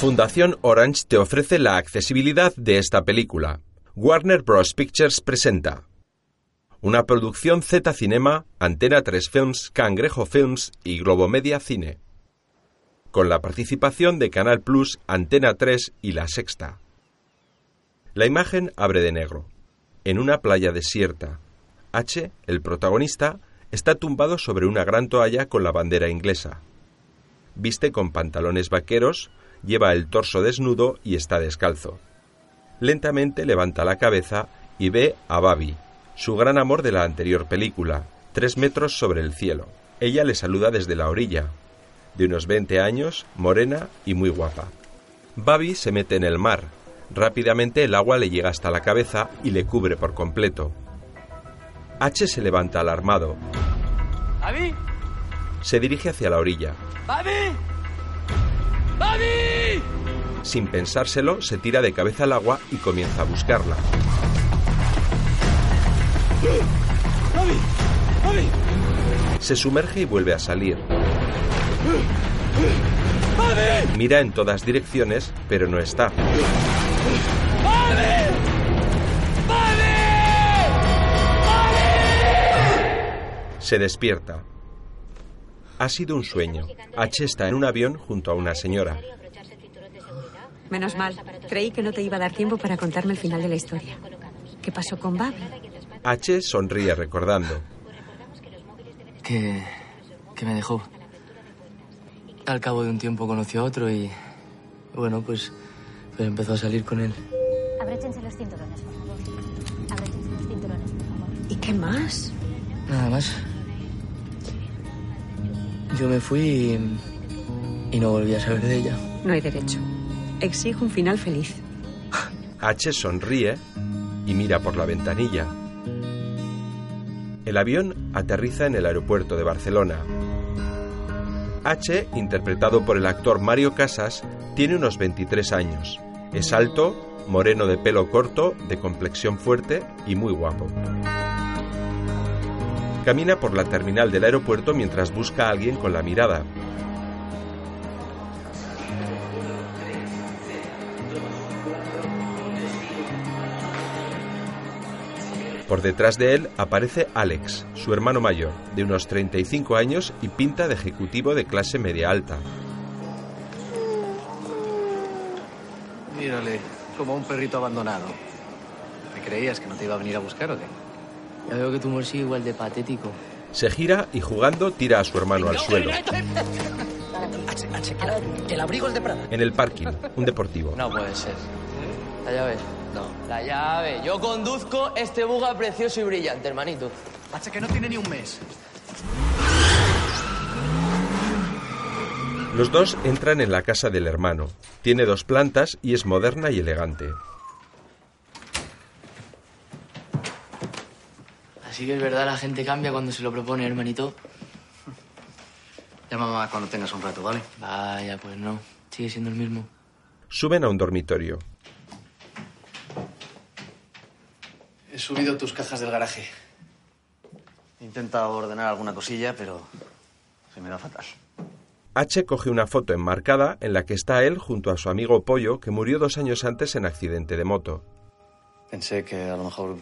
Fundación Orange te ofrece la accesibilidad de esta película. Warner Bros. Pictures presenta una producción Z Cinema, Antena 3 Films, Cangrejo Films y Globomedia Cine. Con la participación de Canal Plus, Antena 3 y La Sexta. La imagen abre de negro. En una playa desierta, H, el protagonista, está tumbado sobre una gran toalla con la bandera inglesa. Viste con pantalones vaqueros, lleva el torso desnudo y está descalzo. Lentamente levanta la cabeza y ve a Babi, su gran amor de la anterior película, tres metros sobre el cielo. Ella le saluda desde la orilla, de unos 20 años, morena y muy guapa. Babi se mete en el mar. Rápidamente el agua le llega hasta la cabeza y le cubre por completo. H se levanta alarmado. ¡Babi! Se dirige hacia la orilla. ¡Babi! Sin pensárselo, se tira de cabeza al agua y comienza a buscarla. Se sumerge y vuelve a salir. Mira en todas direcciones, pero no está. Se despierta. Ha sido un sueño. H está en un avión junto a una señora. Menos mal. Creí que no te iba a dar tiempo para contarme el final de la historia. ¿Qué pasó con Babi? H sonríe recordando. Que. que me dejó. Al cabo de un tiempo conoció a otro y. Bueno, pues. pues empezó a salir con él. Abróchense los cinturones, por favor. Abróchense los cinturones, por favor. ¿Y qué más? Nada más. Yo me fui y. y no volví a saber de ella. No hay derecho. Exijo un final feliz. H sonríe y mira por la ventanilla. El avión aterriza en el aeropuerto de Barcelona. H, interpretado por el actor Mario Casas, tiene unos 23 años. Es alto, moreno de pelo corto, de complexión fuerte y muy guapo. Camina por la terminal del aeropuerto mientras busca a alguien con la mirada. Por detrás de él aparece Alex, su hermano mayor, de unos 35 años y pinta de ejecutivo de clase media alta. Mírale, como un perrito abandonado. ¿Me creías que no te iba a venir a buscar o qué? Ya veo que tu humor sigue igual de patético. Se gira y jugando tira a su hermano al suelo. El abrigo es de Prada. En el parking, un deportivo. No puede ser. La llave. No. La llave. Yo conduzco este buga precioso y brillante, hermanito. H, que no tiene ni un mes. Los dos entran en la casa del hermano. Tiene dos plantas y es moderna y elegante. Así que es verdad, la gente cambia cuando se lo propone, hermanito. Mamá cuando tengas un rato, ¿vale? Vaya, pues no. Sigue siendo el mismo. Suben a un dormitorio. He subido tus cajas del garaje. He intentado ordenar alguna cosilla, pero se me da fatal. H coge una foto enmarcada en la que está él junto a su amigo Pollo, que murió dos años antes en accidente de moto. Pensé que a lo mejor...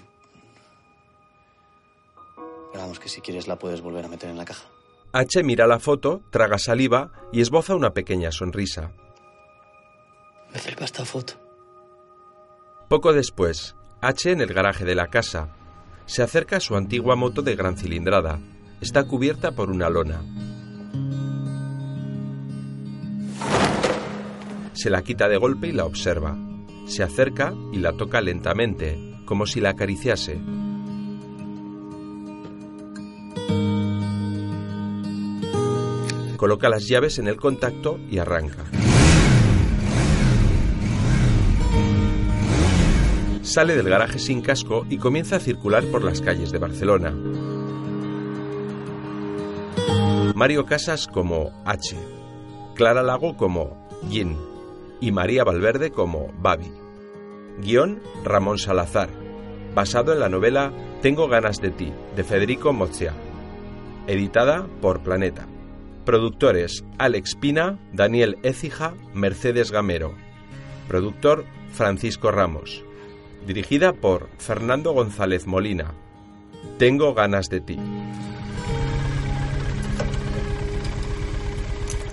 Vamos, que si quieres la puedes volver a meter en la caja. H mira la foto, traga saliva y esboza una pequeña sonrisa. Me acerca esta foto. Poco después, H en el garaje de la casa. Se acerca a su antigua moto de gran cilindrada. Está cubierta por una lona. Se la quita de golpe y la observa. Se acerca y la toca lentamente, como si la acariciase. Coloca las llaves en el contacto y arranca. Sale del garaje sin casco y comienza a circular por las calles de Barcelona. Mario Casas como H, Clara Lago como Yin y María Valverde como Babi. Guión Ramón Salazar, basado en la novela Tengo ganas de ti, de Federico Mozzia, editada por Planeta. Productores Alex Pina, Daniel Écija, Mercedes Gamero. Productor Francisco Ramos. Dirigida por Fernando González Molina. Tengo ganas de ti.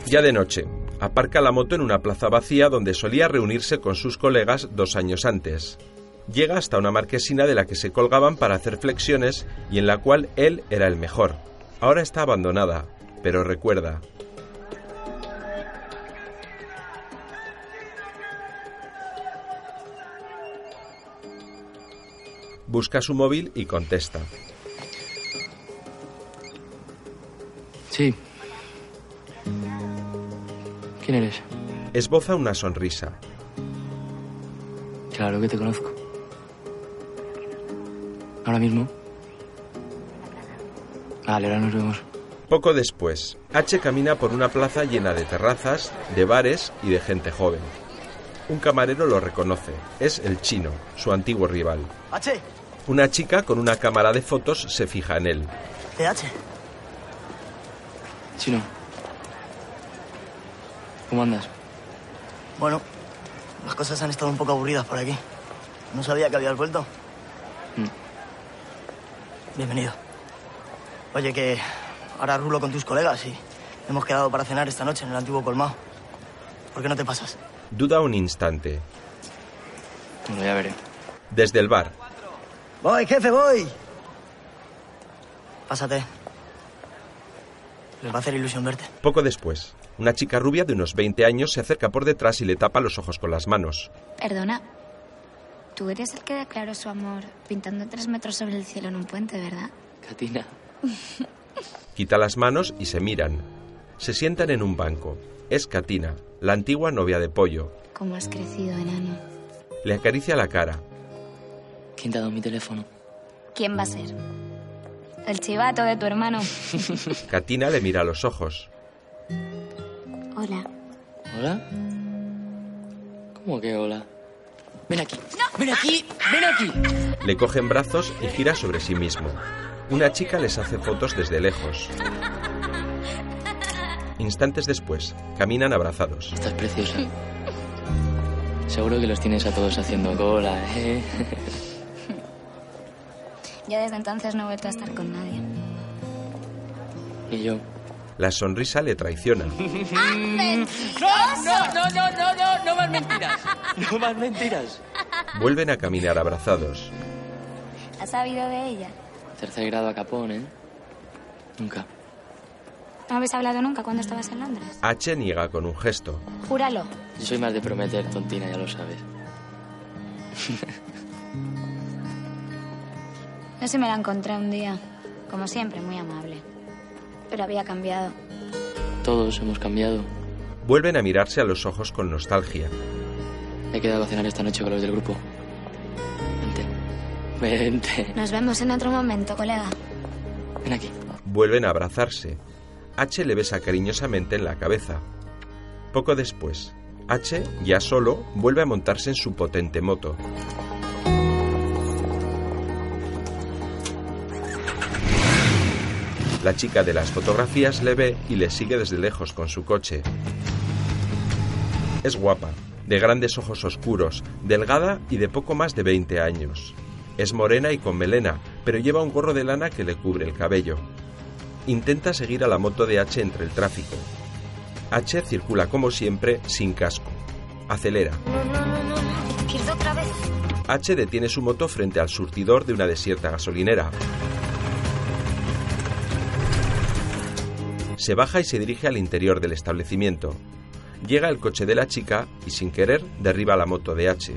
Ya de noche, aparca la moto en una plaza vacía donde solía reunirse con sus colegas dos años antes. Llega hasta una marquesina de la que se colgaban para hacer flexiones y en la cual él era el mejor. Ahora está abandonada, pero recuerda, busca su móvil y contesta. Sí. ¿Quién eres? Esboza una sonrisa. Claro que te conozco. ¿Ahora mismo? Vale, ahora nos vemos. Poco después, H camina por una plaza llena de terrazas, de bares y de gente joven. Un camarero lo reconoce. Es el chino, su antiguo rival. H, Una chica con una cámara de fotos se fija en él. TH. Chino. ¿Cómo andas? Bueno, las cosas han estado un poco aburridas por aquí. No sabía que habías vuelto. Mm. Bienvenido. Oye, que ahora rulo con tus colegas y hemos quedado para cenar esta noche en el antiguo colmado. ¿Por qué no te pasas? Duda un instante. Bueno, ya veré. Desde el bar, Voy, jefe, voy. Pásate. Les va a hacer ilusión verte. poco después, una chica rubia de unos 20 años se acerca por detrás y le tapa los ojos con las manos. Perdona. Tú eres el que declaró su amor pintando tres metros sobre el cielo en un puente, ¿verdad? Katina. Quita las manos y se miran. Se sientan en un banco. Es Katina, la antigua novia de Pollo. ¿Cómo has crecido, enano? Le acaricia la cara. ¿Quién te ha dado mi teléfono? ¿Quién va a ser? El chivato de tu hermano. Katina le mira a los ojos. Hola. ¿Hola? ¿Cómo que hola? Ven aquí. ¡Ven aquí! ¡Ven aquí! Le coge en brazos y gira sobre sí mismo. Una chica les hace fotos desde lejos. Instantes después, caminan abrazados. Estás preciosa. Seguro que los tienes a todos haciendo cola, ¿eh? Yo desde entonces no he vuelto a estar con nadie. Y yo. La sonrisa le traiciona. ¡No, no, no, no, no, no! ¡No más mentiras! ¡No más mentiras! Vuelven a caminar abrazados. ¿Has sabido de ella? Tercer grado a capón, ¿eh? Nunca. ¿No habéis hablado nunca cuando estabas en Londres? H niega con un gesto. Júralo. Yo soy más de prometer, tontina, ya lo sabes. Yo sí me la encontré un día. Como siempre, muy amable. Pero había cambiado. Todos hemos cambiado. Vuelven a mirarse a los ojos con nostalgia. He quedado a cenar esta noche con los del grupo. Vente. Nos vemos en otro momento, colega. Ven aquí. Vuelven a abrazarse. H le besa cariñosamente en la cabeza. Poco después, H, ya solo, vuelve a montarse en su potente moto. La chica de las fotografías le ve y le sigue desde lejos con su coche. Es guapa, de grandes ojos oscuros, delgada y de poco más de 20 años. Es morena y con melena, pero lleva un gorro de lana que le cubre el cabello. Intenta seguir a la moto de H entre el tráfico. H circula como siempre sin casco. Acelera. Izquierda otra vez. H detiene su moto frente al surtidor de una desierta gasolinera. Se baja y se dirige al interior del establecimiento. Llega el coche de la chica y sin querer derriba la moto de H.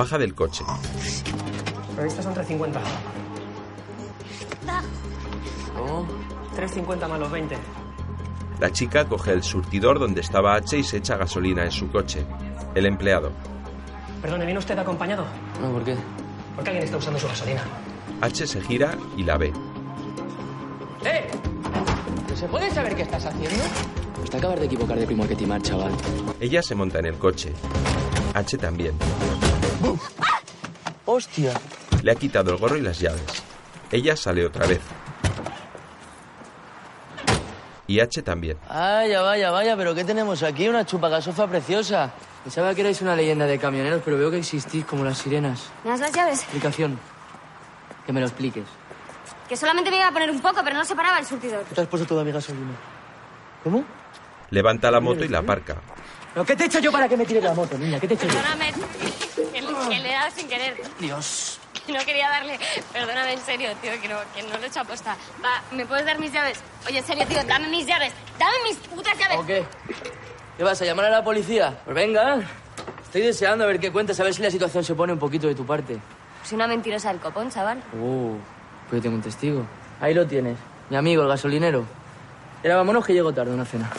Baja del coche. Previstas son 350. ¿Cómo? 350 más los 20. La chica coge el surtidor donde estaba H y se echa gasolina en su coche. El empleado. Perdone, ¿viene usted acompañado? No, ¿por qué? Porque alguien está usando su gasolina. H se gira y la ve. ¡Eh! ¿Se puede saber qué estás haciendo? Pues te acabas de equivocar de primo que timar, chaval. Ella se monta en el coche. H también. ¡Hostia! Le ha quitado el gorro y las llaves. Ella sale otra vez. Y H también. Vaya, vaya, vaya, pero ¿qué tenemos aquí? Una chupagasofa preciosa. Pensaba que erais una leyenda de camioneros, pero veo que existís como las sirenas. ¿Me das las llaves? Explicación. Que me lo expliques. Que solamente me iba a poner un poco, pero no se paraba el surtidor. ¿Tú te has puesto toda mi gasolina? ¿Cómo? Levanta la moto y la aparca. ¿Pero qué te he hecho yo para que me tires la moto, niña? ¿Qué te he hecho yo? Perdóname, que le he dado sin querer. Dios. Que no quería darle. Perdóname, en serio, tío, que no, que no lo he hecho aposta. Va, ¿me puedes dar mis llaves? Oye, en serio, tío, dame mis llaves. Dame mis putas llaves. ¿O qué? ¿Qué vas a llamar a la policía? Pues venga. Estoy deseando a ver qué cuentas, a ver si la situación se pone un poquito de tu parte. Soy una mentirosa del copón, chaval. Uh, pues yo tengo un testigo. Ahí lo tienes. Mi amigo, el gasolinero. Era, vámonos que llego tarde a una cena.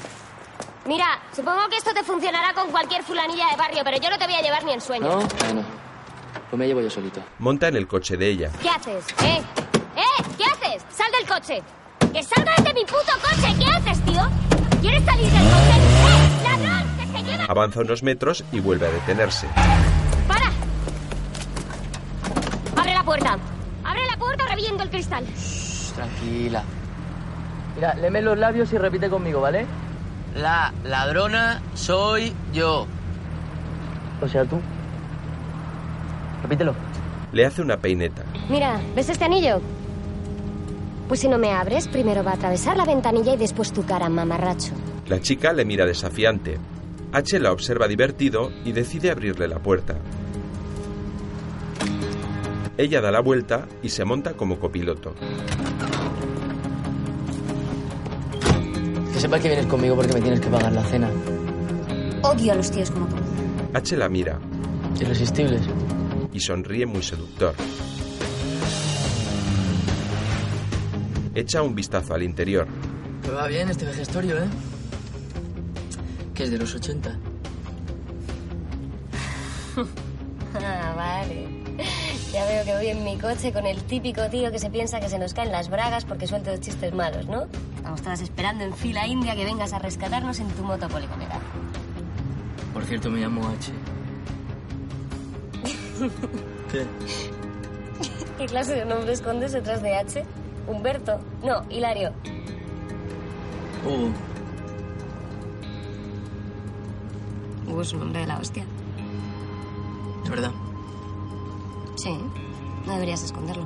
Mira, supongo que esto te funcionará con cualquier fulanilla de barrio, pero yo no te voy a llevar ni en sueños. ¿No? Bueno. Pues me llevo yo solito. Monta en el coche de ella. ¿Qué haces? ¿Eh? ¿Eh? ¿Qué haces? ¡Sal del coche! ¡Que salgas de mi puto coche! ¿Qué haces, tío? ¿Quieres salir del coche? ¡Eh! ¡Ladrón! ¡Que se lleva! Avanza unos metros y vuelve a detenerse. ¡Para! ¡Abre la puerta! ¡Abre la puerta o reviento el cristal! Shh, tranquila. Mira, leme los labios y repite conmigo, ¿vale? La ladrona soy yo. O sea, tú. Repítelo. Le hace una peineta. Mira, ¿ves este anillo? Pues si no me abres, primero va a atravesar la ventanilla y después tu cara, mamarracho. La chica le mira desafiante. H la observa divertido y decide abrirle la puerta. Ella da la vuelta y se monta como copiloto. Sepas que vienes conmigo porque me tienes que pagar la cena. Odio a los tíos como tú. H la mira Irresistibles. y sonríe muy seductor. Echa un vistazo al interior. Pero va bien este vejestorio, ¿eh? Que es de los 80. Ah, vale. Ya veo que voy en mi coche con el típico tío que se piensa que se nos caen las bragas porque suelto chistes malos, ¿no? Estamos todas esperando en fila india que vengas a rescatarnos en tu moto poligonera. Por cierto, me llamo H. ¿Qué? ¿Qué clase de nombre escondes detrás de H? Humberto. No, Hilario. Uh, Hugo es un nombre de la hostia. es verdad. Sí, no deberías esconderlo.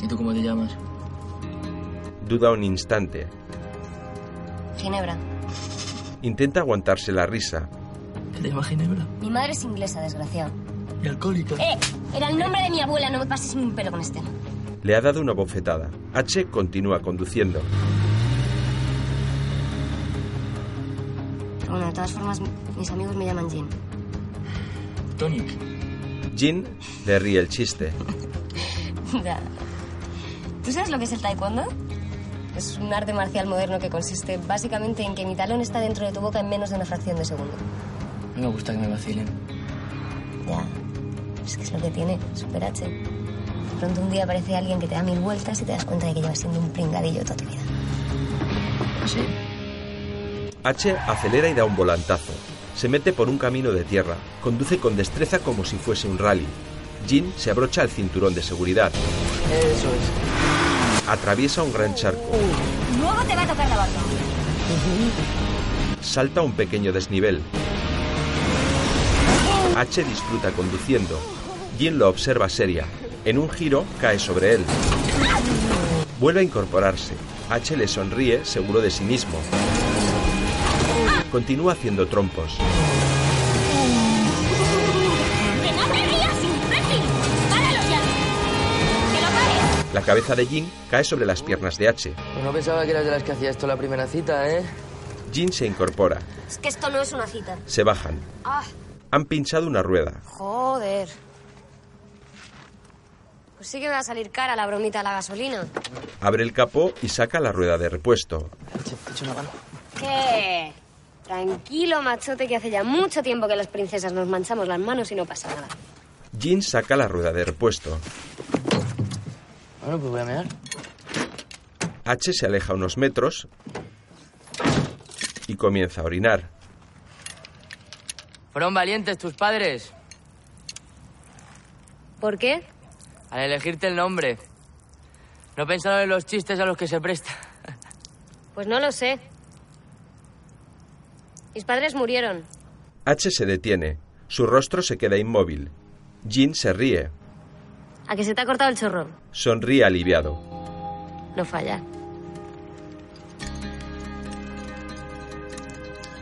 ¿Y tú cómo te llamas? Duda un instante. Ginebra. Intenta aguantarse la risa. ¿Qué te llamas Ginebra? Mi madre es inglesa, desgraciado. ¿Y alcohólica? ¡Eh! Era el nombre de mi abuela, no me pases ni un pelo con este. Le ha dado una bofetada. H continúa conduciendo. Pero bueno, de todas formas, mis amigos me llaman Jean. Tonic. Jin le ríe el chiste. Ya. ¿Tú sabes lo que es el taekwondo? Es un arte marcial moderno que consiste básicamente en que mi talón está dentro de tu boca en menos de una fracción de segundo. No me gusta que me vacilen. Ya. Es que es lo que tiene, Super H. De pronto un día aparece alguien que te da mil vueltas y te das cuenta de que llevas siendo un pringadillo toda tu vida. ¿Sí? H acelera y da un volantazo. Se mete por un camino de tierra. Conduce con destreza como si fuese un rally. Jin se abrocha el cinturón de seguridad. Eso es. Atraviesa un gran charco. Luego te va a tocar la barba. Salta un pequeño desnivel. H disfruta conduciendo. Jin lo observa seria. En un giro cae sobre él. Vuelve a incorporarse. H le sonríe, seguro de sí mismo. Continúa haciendo trompos. La cabeza de Jin cae sobre las piernas de H. Pues no pensaba que eras de las que hacía esto la primera cita, ¿eh? Jin se incorpora. Es que esto no es una cita. Se bajan. ¡Ah! Han pinchado una rueda. Joder. Pues sí que me va a salir cara la bromita de la gasolina. Abre el capó y saca la rueda de repuesto. Te echo una mano. ¿Qué? Tranquilo, machote, que hace ya mucho tiempo que las princesas nos manchamos las manos y no pasa nada. Jin saca la rueda de repuesto. Bueno, pues voy a mirar. H se aleja unos metros y comienza a orinar. Fueron valientes tus padres ¿Por qué? al elegirte el nombre. No pensaron en los chistes a los que se presta. Pues no lo sé. Mis padres murieron. H se detiene. Su rostro se queda inmóvil. Jean se ríe. ¿A que se te ha cortado el chorro? Sonríe aliviado. No falla.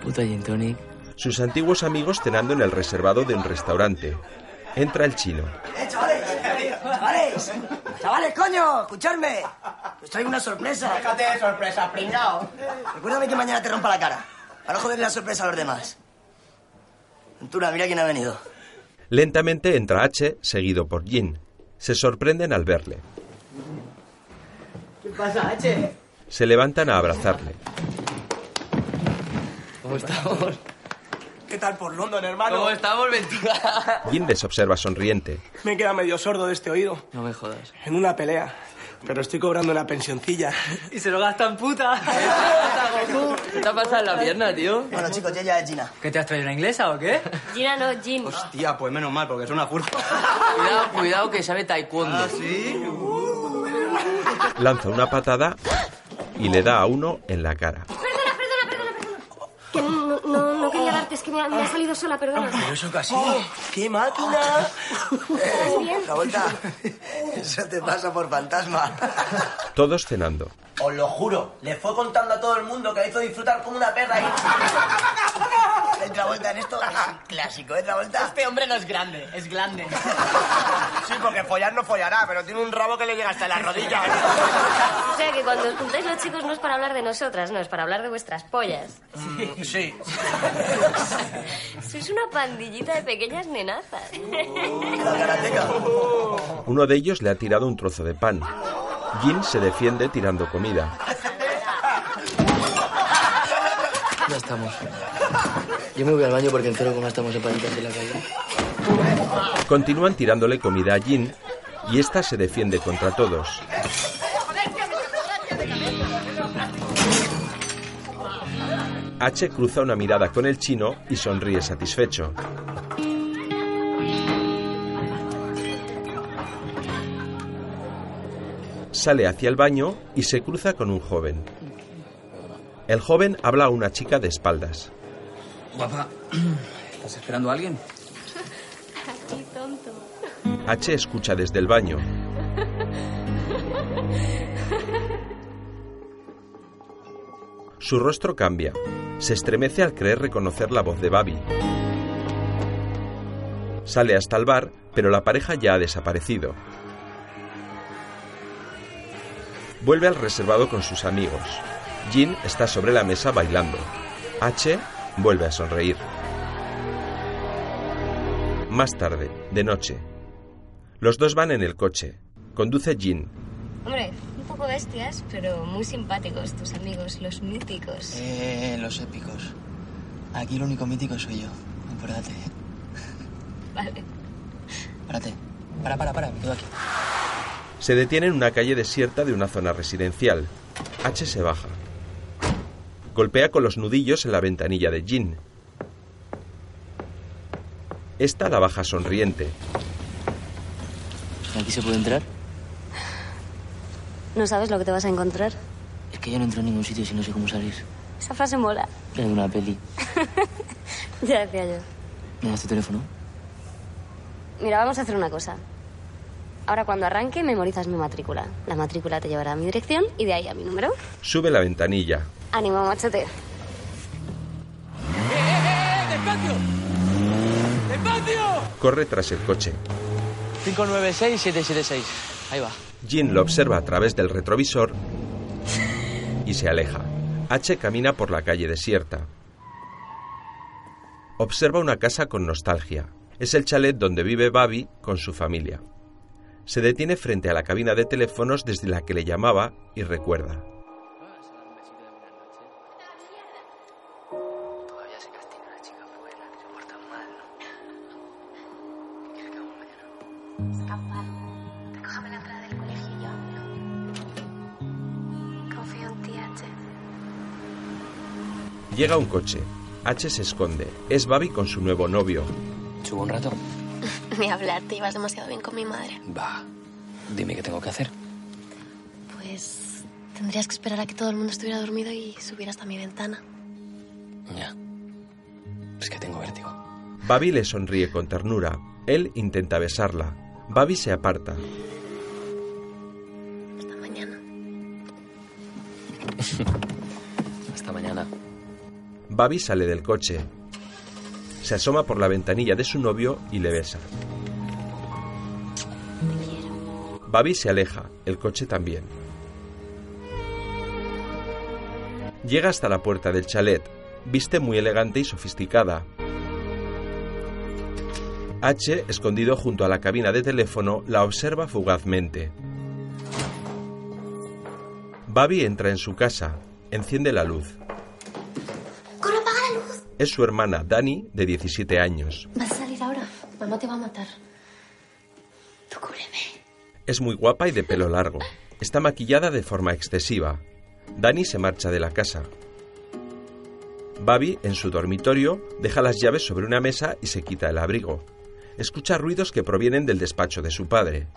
Puta gin tonic. Sus antiguos amigos cenando en el reservado de un restaurante. Entra el chino. ¡Eh, chavales! ¡Chavales! ¡Chavales, coño! ¡Escuchadme! Os traigo una sorpresa. Déjate de sorpresa, pringao. Recuérdame que mañana te rompa la cara. Para no joderle la sorpresa a los demás. Ventura, mira quién ha venido. Lentamente entra H, seguido por Jin. Se sorprenden al verle. ¿Qué pasa, H? Se levantan a abrazarle. ¿Cómo estamos? ¿Qué tal por London, hermano? ¿Cómo estamos, Ventura? Les observa sonriente. Me he quedado medio sordo de este oído. No me jodas. En una pelea. Pero estoy cobrando una pensioncilla. Y se lo gastan puta. ¿Qué te ha pasado en la pierna, tío? Bueno, chicos, ya ya es Gina. ¿Qué te has traído una inglesa o qué? Gina no, Gin. Hostia, pues menos mal, porque es una furfa. Cuidado, cuidado que sabe taekwondo. ¿Sí? Lanza una patada y le da a uno en la cara. Perdona, perdona, perdona, perdona. Que no, no, es que me ha, me ha salido sola, perdona. Pero eso casi. ¡Qué máquina! ¿Estás bien? La vuelta. Eso te pasa por fantasma. Todos cenando. Os lo juro, le fue contando a todo el mundo que la hizo disfrutar como una perra ahí. Entra vuelta en esto es un clásico, entra vuelta. Este hombre no es grande, es grande. Sí, porque follar no follará, pero tiene un rabo que le llega hasta las rodillas. O sea que cuando os juntáis los chicos no es para hablar de nosotras, no, es para hablar de vuestras pollas. Sí. Sois una pandillita de pequeñas nenazas. Uno de ellos le ha tirado un trozo de pan. Jin se defiende tirando comida. Ya estamos. Yo me voy al baño porque en cero coma estamos en la calle. Continúan tirándole comida a Jin y ésta se defiende contra todos. H cruza una mirada con el chino y sonríe satisfecho. Sale hacia el baño y se cruza con un joven. El joven habla a una chica de espaldas. Guapa, ¿estás esperando a alguien? Aquí, tonto. H escucha desde el baño. Su rostro cambia. Se estremece al creer reconocer la voz de Babi. Sale hasta el bar, pero la pareja ya ha desaparecido. Vuelve al reservado con sus amigos. Jin está sobre la mesa bailando. H vuelve a sonreír. Más tarde, de noche. Los dos van en el coche. Conduce Jin. Hombre, poco bestias, pero muy simpáticos tus amigos, los míticos. Eh, los épicos. Aquí el único mítico soy yo. Acuérdate. Vale. Párate. Para, para, para. Me quedo aquí. Se detiene en una calle desierta de una zona residencial. H se baja. Golpea con los nudillos en la ventanilla de Jin. Esta la baja sonriente. ¿Aquí se puede entrar? ¿No sabes lo que te vas a encontrar? Es que yo no entro en ningún sitio si no sé cómo salir. Esa frase mola. Es de una peli. ya decía yo. ¿Me das tu teléfono? Mira, vamos a hacer una cosa. Ahora cuando arranque memorizas mi matrícula. La matrícula te llevará a mi dirección y de ahí a mi número. Sube la ventanilla. Ánimo, machote. ¡Despacio! ¡Despacio! Corre tras el coche. 596-776. Ahí va. Jin lo observa a través del retrovisor y se aleja. H camina por la calle desierta. Observa una casa con nostalgia. Es el chalet donde vive Babi con su familia. Se detiene frente a la cabina de teléfonos desde la que le llamaba y recuerda. Llega un coche. H se esconde. Es Babi con su nuevo novio. ¿Subo un rato? Ni hablar, te ibas demasiado bien con mi madre. Va. Dime qué tengo que hacer. Pues tendrías que esperar a que todo el mundo estuviera dormido y subir hasta mi ventana. Ya. Es que tengo vértigo. Babi le sonríe con ternura. Él intenta besarla. Babi se aparta. Hasta mañana. Hasta mañana. Babi sale del coche. Se asoma por la ventanilla de su novio y le besa. Babi se aleja, el coche también. Llega hasta la puerta del chalet. Viste muy elegante y sofisticada. H, escondido junto a la cabina de teléfono, la observa fugazmente. Babi entra en su casa, enciende la luz. ¡Corre, apaga la luz! Es su hermana, Dani, de 17 años. Vas a salir ahora. Mamá te va a matar. Tú cúbreme. Es muy guapa y de pelo largo. Está maquillada de forma excesiva. Dani se marcha de la casa. Babi, en su dormitorio, deja las llaves sobre una mesa y se quita el abrigo. Escucha ruidos que provienen del despacho de su padre.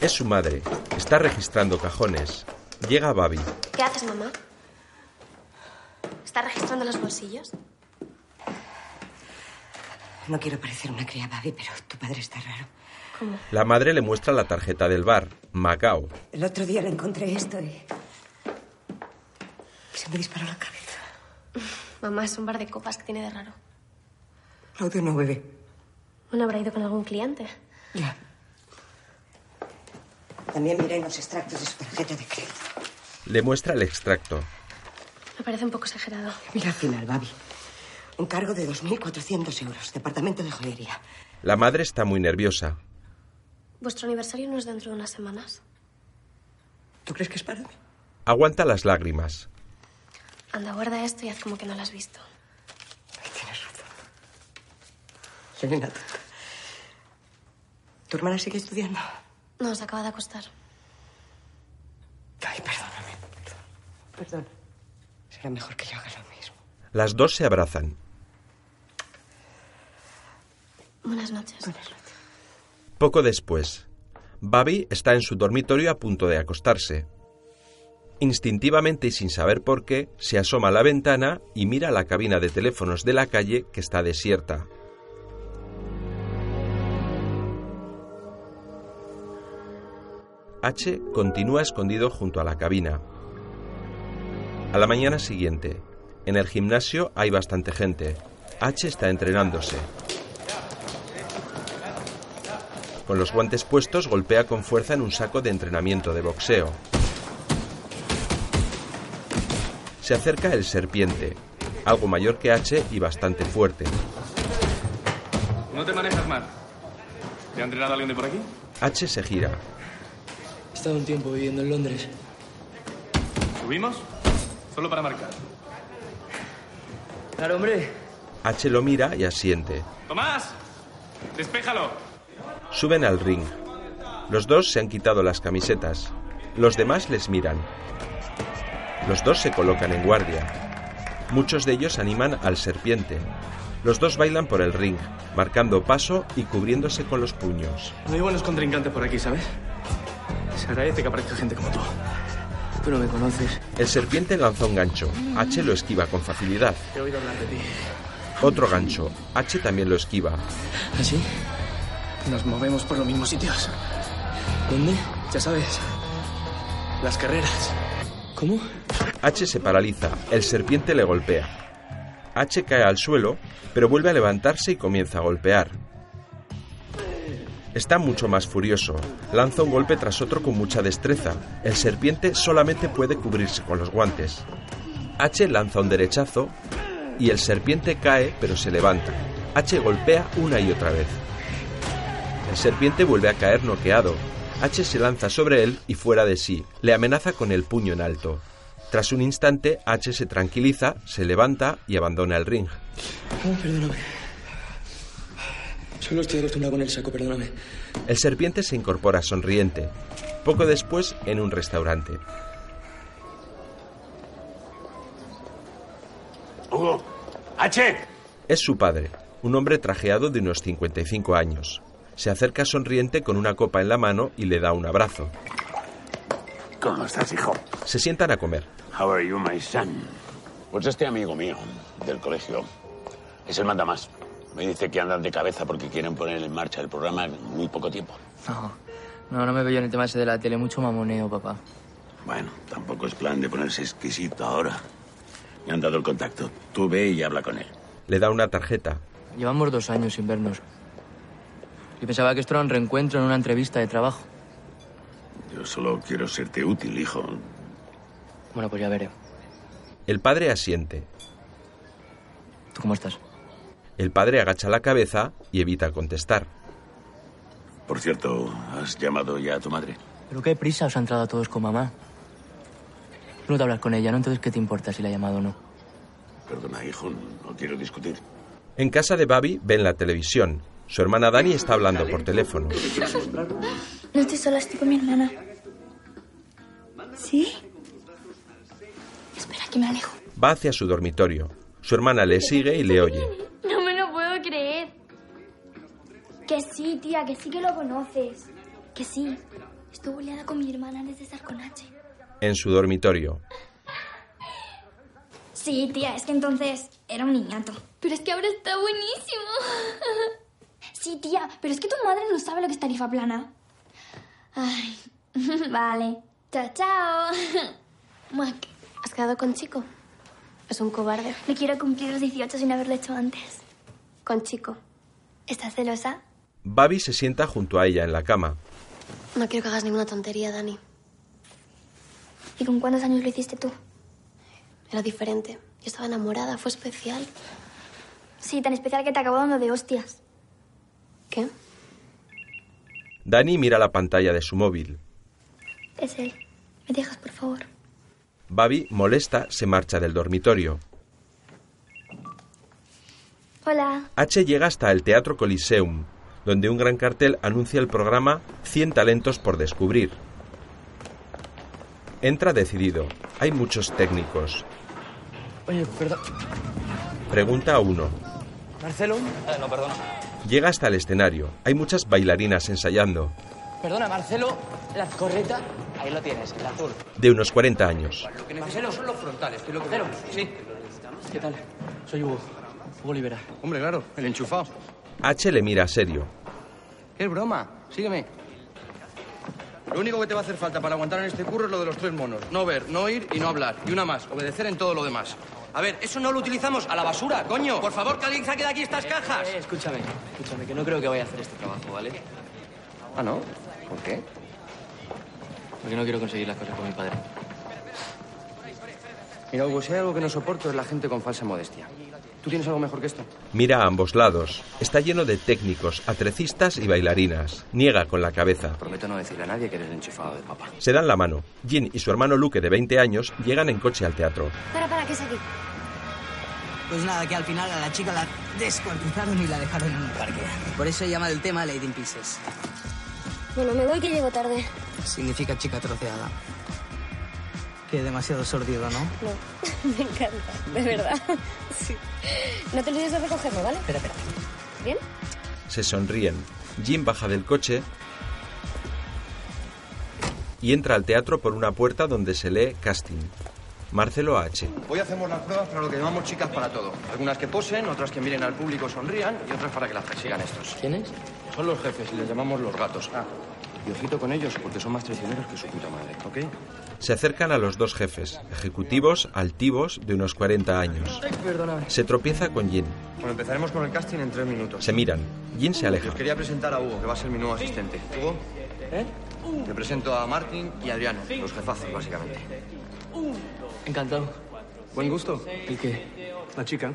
Es su madre. Está registrando cajones. Llega Babi. ¿Qué haces, mamá? ¿Estás registrando los bolsillos? No quiero parecer una cría, Babi, pero tu padre está raro. ¿Cómo? La madre le muestra la tarjeta del bar, Macao. El otro día le encontré esto y... Se me disparó la cabeza. Mamá, es un bar de copas que tiene de raro. Claudio no bebe. ¿No habrá ido con algún cliente? Ya. También miré los extractos de su tarjeta de crédito. Le muestra el extracto. Me parece un poco exagerado. Mira al final, Babi. Un cargo de 2.400 euros. Departamento de joyería. La madre está muy nerviosa. ¿Vuestro aniversario no es dentro de unas semanas? ¿Tú crees que es para mí? Aguanta las lágrimas. Anda, guarda esto y haz como que no lo has visto. Tienes razón. Soy una tonta. ¿Tu hermana sigue estudiando? No, se acaba de acostar. Ay, perdóname. Perdón. Será mejor que yo haga lo mismo. Las dos se abrazan. Buenas noches. Buenas noches. Poco después, Babi está en su dormitorio a punto de acostarse. Instintivamente y sin saber por qué, se asoma a la ventana y mira la cabina de teléfonos de la calle que está desierta. H continúa escondido junto a la cabina. A la mañana siguiente, en el gimnasio hay bastante gente. H está entrenándose. Con los guantes puestos golpea con fuerza en un saco de entrenamiento de boxeo. Se acerca el serpiente, algo mayor que H y bastante fuerte. No te manejas mal. ¿Te ha entrenado alguien de por aquí? H se gira. He estado un tiempo viviendo en Londres. ¿Subimos? Solo para marcar. Claro, hombre. H lo mira y asiente. ¡Tomás! ¡Despéjalo! Suben al ring. Los dos se han quitado las camisetas. Los demás les miran. Los dos se colocan en guardia. Muchos de ellos animan al serpiente. Los dos bailan por el ring, marcando paso y cubriéndose con los puños. No hay buenos contrincantes por aquí, ¿sabes? Se agradece que aparezca gente como tú. Tú no me conoces. El serpiente lanza un gancho. H lo esquiva con facilidad. He oído hablar de ti. Otro gancho. H también lo esquiva. ¿Así? Nos movemos por los mismos sitios. ¿Dónde? Ya sabes. Las carreras. ¿Cómo? H se paraliza. El serpiente le golpea. H cae al suelo, pero vuelve a levantarse y comienza a golpear. Está mucho más furioso. Lanza un golpe tras otro con mucha destreza. El serpiente solamente puede cubrirse con los guantes. H lanza un derechazo y el serpiente cae pero se levanta. H golpea una y otra vez. El serpiente vuelve a caer noqueado. H se lanza sobre él y fuera de sí. Le amenaza con el puño en alto. Tras un instante, H se tranquiliza, se levanta y abandona el ring. Oh, perdóname. Solo estoy acostumbrado con el saco, perdóname. El serpiente se incorpora sonriente. Poco después, en un restaurante. Hugo, H. Es su padre, un hombre trajeado de unos 55 años. Se acerca sonriente con una copa en la mano y le da un abrazo. ¿Cómo estás, hijo? Se sientan a comer. How are you, my son? Pues este amigo mío del colegio es el manda más. Me dice que andan de cabeza porque quieren poner en marcha el programa en muy poco tiempo. No, no, no me veo en el tema ese de la tele. Mucho mamoneo, papá. Bueno, tampoco es plan de ponerse exquisito ahora. Me han dado el contacto. Tú ve y habla con él. Le da una tarjeta. Llevamos dos años sin vernos. Yo pensaba que esto era un reencuentro en una entrevista de trabajo. Yo solo quiero serte útil, hijo. Bueno, pues ya veré. El padre asiente. ¿Tú cómo estás? El padre agacha la cabeza y evita contestar. Por cierto, ¿has llamado ya a tu madre? ¿Pero qué prisa os ha entrado a todos con mamá? No te hablas con ella, ¿no? Entonces, ¿qué te importa si la ha llamado o no? Perdona, hijo, no quiero discutir. En casa de Babi ven la televisión. Su hermana Dani está hablando por teléfono. No estoy sola, estoy con mi hermana. ¿Sí? Espera, que me alejo. Va hacia su dormitorio. Su hermana le sigue y le oye. Que sí, tía, que sí que lo conoces. Que sí. Estuvo liada con mi hermana antes de estar con H. En su dormitorio. Sí, tía, es que entonces era un niñato. Pero es que ahora está buenísimo. Sí, tía, pero es que tu madre no sabe lo que es tarifa plana. Ay, vale. Chao, chao. Mac, ¿has quedado con Chico? Es un cobarde. No quiero cumplir los 18 sin haberlo hecho antes. Con Chico. ¿Estás celosa? Babi se sienta junto a ella en la cama. No quiero que hagas ninguna tontería, Dani. ¿Y con cuántos años lo hiciste tú? Era diferente. Yo estaba enamorada, fue especial. Sí, tan especial que te acabó dando de hostias. ¿Qué? Dani mira la pantalla de su móvil. Es él. ¿Me dejas, por favor? Babi, molesta, se marcha del dormitorio. Hola. H llega hasta el Teatro Coliseum, donde un gran cartel anuncia el programa 100 talentos por descubrir. Entra decidido. Hay muchos técnicos. Oye, perdón. Pregunta a uno. ¿Marcelo? Eh, no, perdona. Llega hasta el escenario. Hay muchas bailarinas ensayando. Perdona, Marcelo, la correta. Ahí lo tienes, el azul. De unos 40 años. Lo que Marcelo son los frontales, que es lo que Marcelo, sí. ¿Qué tal? Soy Hugo. Hugo Libera. Hombre, claro, el enchufado. H le mira serio. ¿Qué es broma? Sígueme. Lo único que te va a hacer falta para aguantar en este curro es lo de los tres monos. No ver, no oír y no hablar. Y una más, obedecer en todo lo demás. A ver, eso no lo utilizamos a la basura, coño. Por favor, que alguien saque de aquí estas cajas. Eh, escúchame, escúchame, que no creo que vaya a hacer este trabajo, ¿vale? Ah, ¿no? ¿Por qué? Porque no quiero conseguir las cosas con mi padre. Mira, Hugo, si hay algo que no soporto es la gente con falsa modestia. ¿Tú tienes algo mejor que esto? Mira a ambos lados. Está lleno de técnicos, atrecistas y bailarinas. Niega con la cabeza. Prometo no decirle a nadie que eres el enchufado de papá. Se dan la mano. Jin y su hermano Luke, de 20 años, llegan en coche al teatro. Para, para, ¿qué es aquí? Pues nada, que al final a la chica la descuartizaron y la dejaron en un parque. Por eso llama el tema Lady in Pieces. Bueno, me voy que llego tarde. Significa chica troceada. Que demasiado sordido, ¿no? No, me encanta, de verdad. Sí. No te olvides de recogerme, ¿vale? Espera, espera. ¿Bien? Se sonríen. Jim baja del coche y entra al teatro por una puerta donde se lee casting. Marcelo H. Hoy hacemos las pruebas para lo que llamamos chicas para todo. Algunas que posen, otras que miren al público sonrían y otras para que las persigan estos. ¿Quiénes? Son los jefes y les llamamos los gatos. Ah, y ojito con ellos porque son más traicioneros que su puta madre, ¿ok? Se acercan a los dos jefes, ejecutivos, altivos, de unos 40 años. Se tropieza con Jin. Bueno, empezaremos con el casting en tres minutos. Se miran. Jin se aleja. Os quería presentar a Hugo, que va a ser mi nuevo asistente. Hugo, ¿Eh? te presento a Martín y Adriano, los jefazos, básicamente. Encantado. ¿Buen gusto? ¿Y qué? La chica.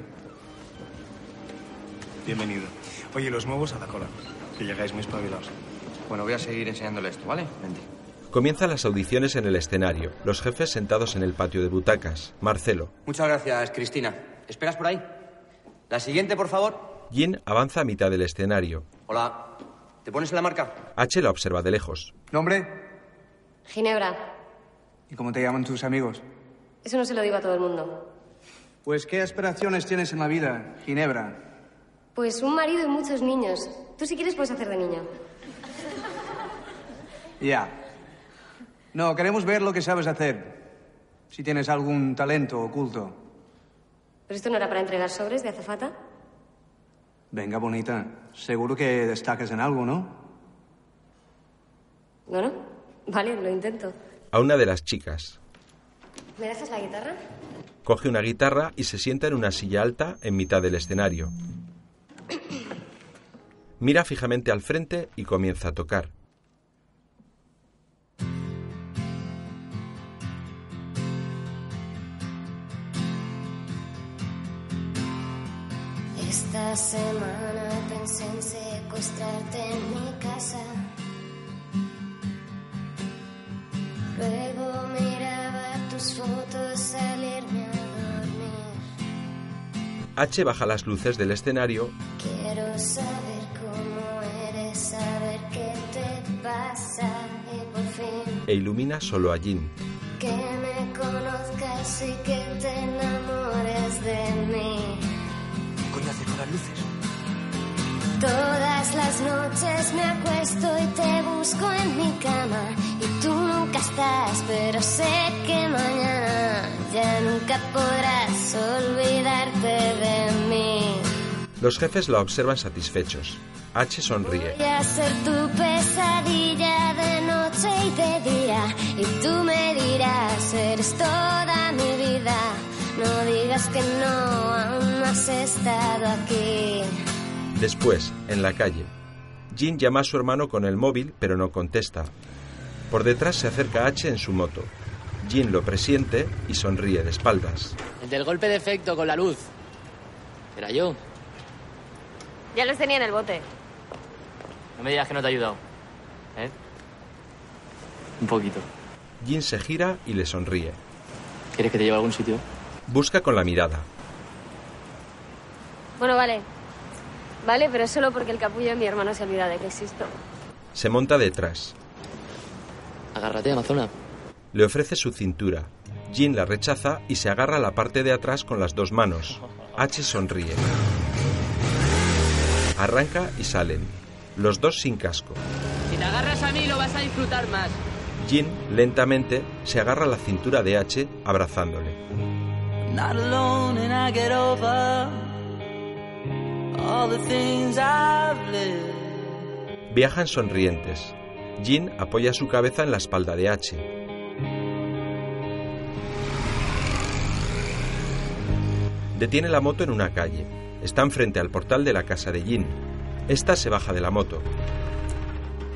Bienvenido. Oye, los nuevos a la cola. Que llegáis muy espabilados. Bueno, voy a seguir enseñándole esto, ¿vale? Vente. Comienzan las audiciones en el escenario. Los jefes sentados en el patio de butacas. Marcelo. Muchas gracias, Cristina. ¿Esperas por ahí? La siguiente, por favor. Jin avanza a mitad del escenario. Hola. ¿Te pones en la marca? H la observa de lejos. ¿Nombre? Ginebra. ¿Y cómo te llaman tus amigos? Eso no se lo digo a todo el mundo. Pues, ¿qué aspiraciones tienes en la vida, Ginebra? Pues un marido y muchos niños. Tú si quieres puedes hacer de niño. Ya. No, queremos ver lo que sabes hacer. Si tienes algún talento oculto. ¿Pero esto no era para entregar sobres de azafata? Venga, bonita. Seguro que destacas en algo, ¿no? No, no. Vale, lo intento. A una de las chicas. ¿Me dejas la guitarra? Coge una guitarra y se sienta en una silla alta en mitad del escenario. Mira fijamente al frente y comienza a tocar. Esta semana pensé en secuestrarte en mi casa. Luego miraba tus fotos salirme a dormir. H baja las luces del escenario Quiero saber cómo eres, saber qué te pasa y por fin e ilumina solo a Jin. que me conozcas y que te enamores de mí. Las luces? Todas las noches me acuesto y te busco en mi cama y tú nunca estás, pero sé que mañana ya nunca podrás olvidarte de mí. Los jefes la observan satisfechos. H sonríe. Voy a ser tu pesadilla de noche y de día y tú me dirás, eres toda mi vida. No digas que no, has estado aquí. Después, en la calle, Jin llama a su hermano con el móvil, pero no contesta. Por detrás se acerca H en su moto. Jin lo presiente y sonríe de espaldas. El del golpe de efecto con la luz. Era yo. Ya los tenía en el bote. No me digas que no te ha ayudado. ¿Eh? Un poquito. Jin se gira y le sonríe. ¿Quieres que te lleve a algún sitio? Busca con la mirada. Bueno, vale. Vale, pero solo porque el capullo de mi hermano se olvida de que existo. Se monta detrás. Agárrate, Amazona. Le ofrece su cintura. Jin la rechaza y se agarra a la parte de atrás con las dos manos. H sonríe. Arranca y salen. Los dos sin casco. Si te agarras a mí lo vas a disfrutar más. Jin, lentamente, se agarra a la cintura de H, abrazándole. Not alone and I get over Viajan sonrientes. Jin apoya su cabeza en la espalda de H. Detiene la moto en una calle. Están frente al portal de la casa de Jin. Esta se baja de la moto.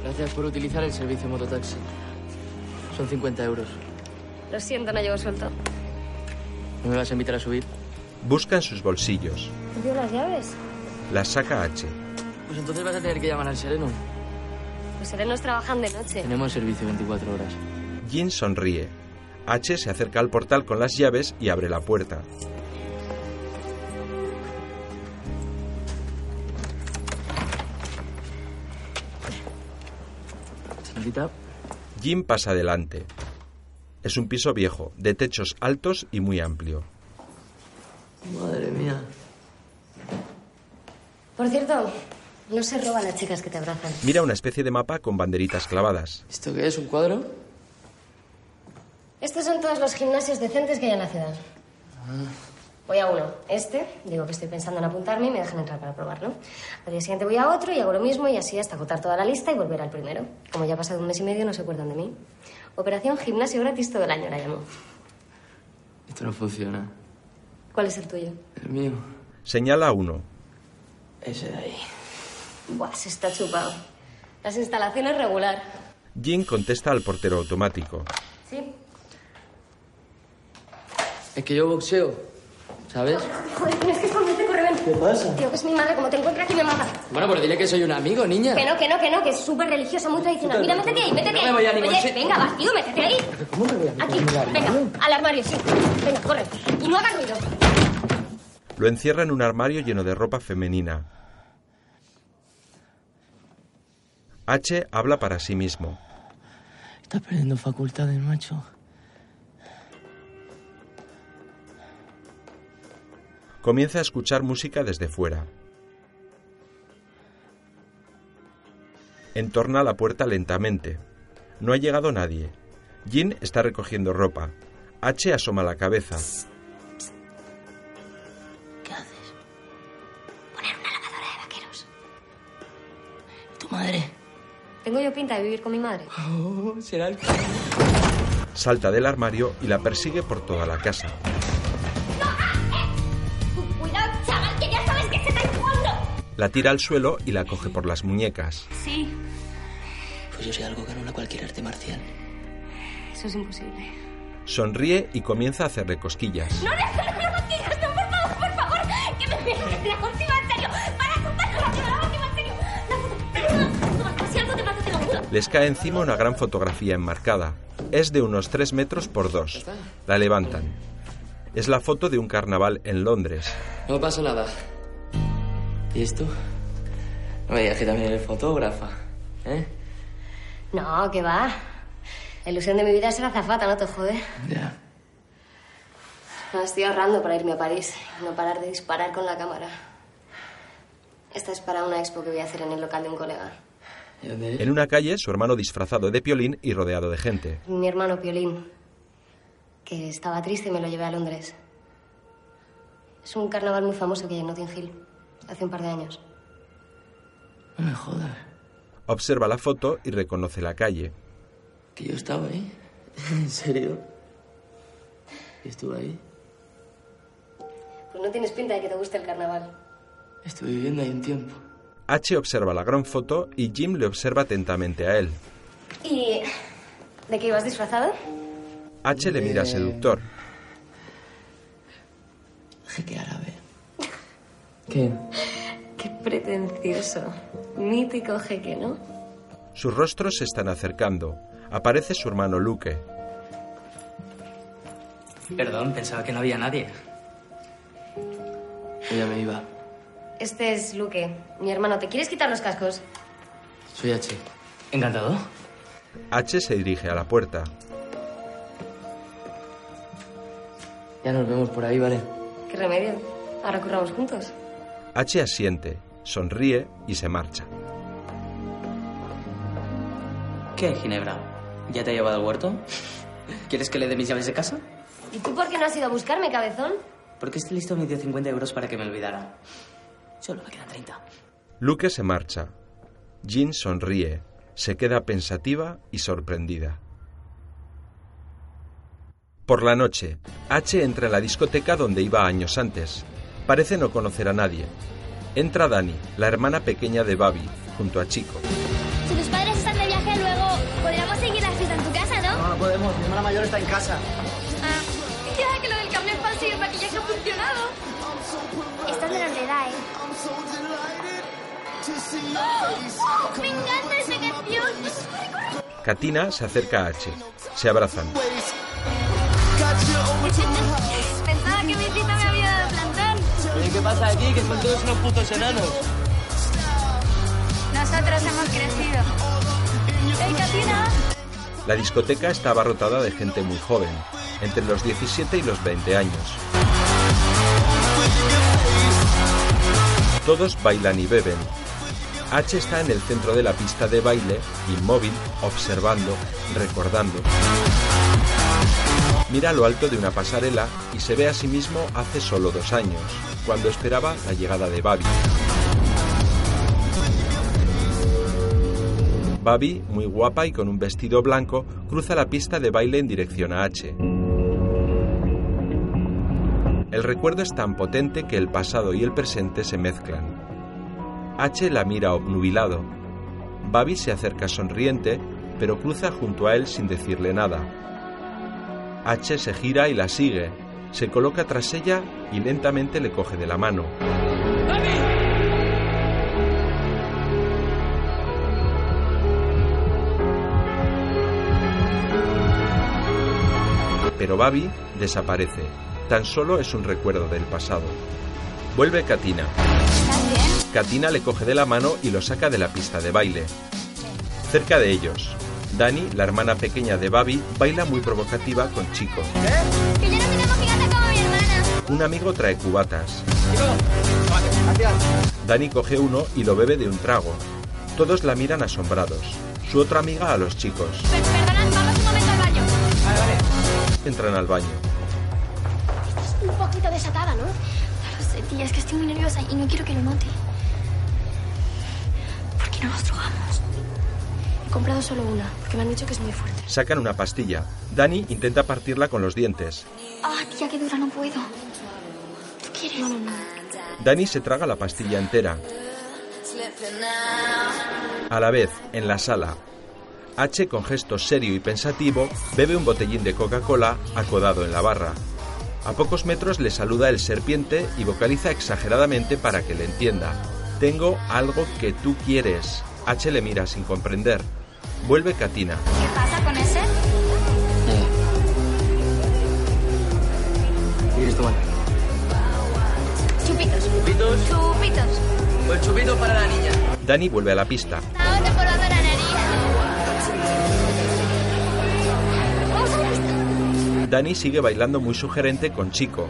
Gracias por utilizar el servicio mototaxi. Son 50 euros. Lo siento, no llevo suelto. ¿No me vas a invitar a subir? Busca en sus bolsillos. ¿Te dio las llaves? Las saca H. Pues entonces vas a tener que llamar al sereno. Los serenos trabajan de noche. Tenemos servicio 24 horas. Jin sonríe. H se acerca al portal con las llaves y abre la puerta. Señorita, Jin pasa adelante. Es un piso viejo, de techos altos y muy amplio. Madre mía. Por cierto, no se roban las chicas que te abrazan. Mira una especie de mapa con banderitas clavadas. ¿Esto qué es? ¿Un cuadro? Estos son todos los gimnasios decentes que hay en la ciudad. Voy a uno, este, digo que estoy pensando en apuntarme y me dejan entrar para probarlo. Al día siguiente voy a otro y hago lo mismo y así hasta agotar toda la lista y volver al primero. Como ya ha pasado un mes y medio, no se acuerdan de mí. Operación Gimnasio Gratis todo el año la llamo. Esto no funciona. ¿Cuál es el tuyo? El mío. Señala uno. Ese de ahí. Buah, se está chupado. Las instalaciones regular. Jin contesta al portero automático. ¿Sí? Es que yo boxeo, ¿sabes? Joder, tienes que esconderte, corre, ven. ¿Qué pasa? Tío, que es mi madre, como te encuentre aquí me mata. Bueno, pues dile que soy un amigo, niña. Que no, que no, que no, que es súper religiosa, muy tradicional. Mira, métete ahí, métete No ahí. me voy a ningún Oye, sitio. venga, va, tío, métete ahí. ¿Cómo me voy a Aquí, venga, al armario, sí. Venga, corre. Y no hagas ruido. Lo encierra en un armario lleno de ropa femenina. H habla para sí mismo. Está perdiendo facultades, macho. Comienza a escuchar música desde fuera. Entorna la puerta lentamente. No ha llegado nadie. Jin está recogiendo ropa. H asoma la cabeza. Madre? ¿Tengo yo pinta de vivir con mi madre? Oh, será el... Salta del armario y la persigue por toda la casa. Cuidado, chaval, que ya sabes que se está jugando. La tira al suelo y la coge por las muñecas. Sí. Pues yo sé algo que anula cualquier arte marcial. Eso es imposible. Sonríe y comienza a hacerle cosquillas. No le hagas las cosquillas, Les cae encima una gran fotografía enmarcada. Es de unos 3 metros por 2. La levantan. Es la foto de un carnaval en Londres. No pasa nada. ¿Y esto? No me digas que también eres fotógrafa, ¿eh? No, que va. La ilusión de mi vida es ser azafata, no te jode. Ya. No, estoy ahorrando para irme a París. y No parar de disparar con la cámara. Esta es para una expo que voy a hacer en el local de un colega. ¿Y dónde En una calle, su hermano disfrazado de piolín y rodeado de gente. Mi hermano Piolín, que estaba triste y me lo llevé a Londres. Es un carnaval muy famoso que hay en Notting Hill, hace un par de años. No me jodas. Observa la foto y reconoce la calle. ¿Que yo estaba ahí? ¿En serio? ¿Y estuve ahí? Pues no tienes pinta de que te guste el carnaval. Estuve viviendo ahí un tiempo. H observa la gran foto y Jim le observa atentamente a él. ¿Y de qué ibas disfrazado? H le mira seductor. Jeque árabe. ¿Qué? Qué pretencioso. Mítico jeque, ¿no? Sus rostros se están acercando. Aparece su hermano Luke. Perdón, pensaba que no había nadie. Ella me iba. Este es Luque, mi hermano. ¿Te quieres quitar los cascos? Soy H. Encantado. H se dirige a la puerta. Ya nos vemos por ahí, ¿vale? ¿Qué remedio? Ahora curramos juntos. H asiente, sonríe y se marcha. ¿Qué, Ginebra? ¿Ya te ha llevado al huerto? ¿Quieres que le dé mis llaves de casa? ¿Y tú por qué no has ido a buscarme, cabezón? Porque este listo me dio 50 euros para que me olvidara. Solo me quedan 30. Luke se marcha. Jean sonríe, se queda pensativa y sorprendida. Por la noche, H entra en la discoteca donde iba años antes. Parece no conocer a nadie. Entra Dani, la hermana pequeña de Babi, junto a Chico. Si tus padres están de viaje luego, podríamos seguir la fiesta en tu casa, ¿no? No, no podemos. Mi hermana mayor está en casa. Ah, ya que lo del carnet falso y el maquillaje ha funcionado. Estás menor de edad, ¿eh? ¡Oh! ¡Me encanta esa canción! Katina se acerca a H. Se abrazan. Pensaba que mi cita me había dado plantón. Oye, ¿qué pasa aquí? Que son todos unos putos enanos. Nosotros hemos crecido. ¡Hey, Katina! La discoteca está abarrotada de gente muy joven, entre los 17 y los 20 años. Todos bailan y beben. H está en el centro de la pista de baile, inmóvil, observando, recordando. Mira lo alto de una pasarela y se ve a sí mismo hace solo dos años, cuando esperaba la llegada de Babi. Babi, muy guapa y con un vestido blanco, cruza la pista de baile en dirección a H. El recuerdo es tan potente que el pasado y el presente se mezclan. H la mira obnubilado. Babi se acerca sonriente, pero cruza junto a él sin decirle nada. H se gira y la sigue, se coloca tras ella y lentamente le coge de la mano. Pero Babi desaparece. Tan solo es un recuerdo del pasado. Vuelve Katina. Katina le coge de la mano y lo saca de la pista de baile. Cerca de ellos, Dani, la hermana pequeña de Babi, baila muy provocativa con Chico. Que ya no tenemos gigante como mi hermana. Un amigo trae cubatas. Dani coge uno y lo bebe de un trago. Todos la miran asombrados. Su otra amiga a los chicos. Perdonad, vamos un momento al baño. Entran al baño. Un poquito desatada, ¿no? No lo sé, tía, es que estoy muy nerviosa y no quiero que lo note. ¿Por qué no nos drogamos? He comprado solo una, porque me han dicho que es muy fuerte. Sacan una pastilla. Dani intenta partirla con los dientes. Ah, tía, qué dura, no puedo. ¿Tú quieres? No, no, no. Dani se traga la pastilla entera. A la vez, en la sala, H, con gesto serio y pensativo, bebe un botellín de Coca-Cola acodado en la barra. A pocos metros le saluda el serpiente y vocaliza exageradamente para que le entienda. Tengo algo que tú quieres. H le mira sin comprender. Vuelve Katina. ¿Qué pasa con ese? ¿Quieres tomar? Chupitos. ¿Chupitos? Chupitos. Pues chupito para la niña. Dani vuelve a la pista. Ahora por la nariz. Dani sigue bailando muy sugerente con Chico.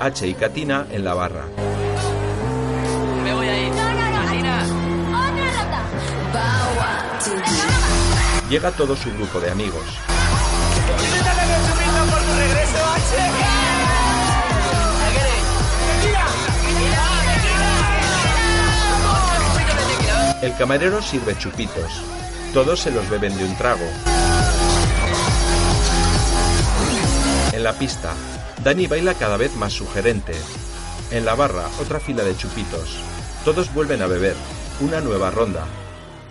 H y Katina en la barra. Llega todo su grupo de amigos. El camarero sirve chupitos. Todos se los beben de un trago. En la pista, Dani baila cada vez más sugerente. En la barra, otra fila de chupitos. Todos vuelven a beber. Una nueva ronda.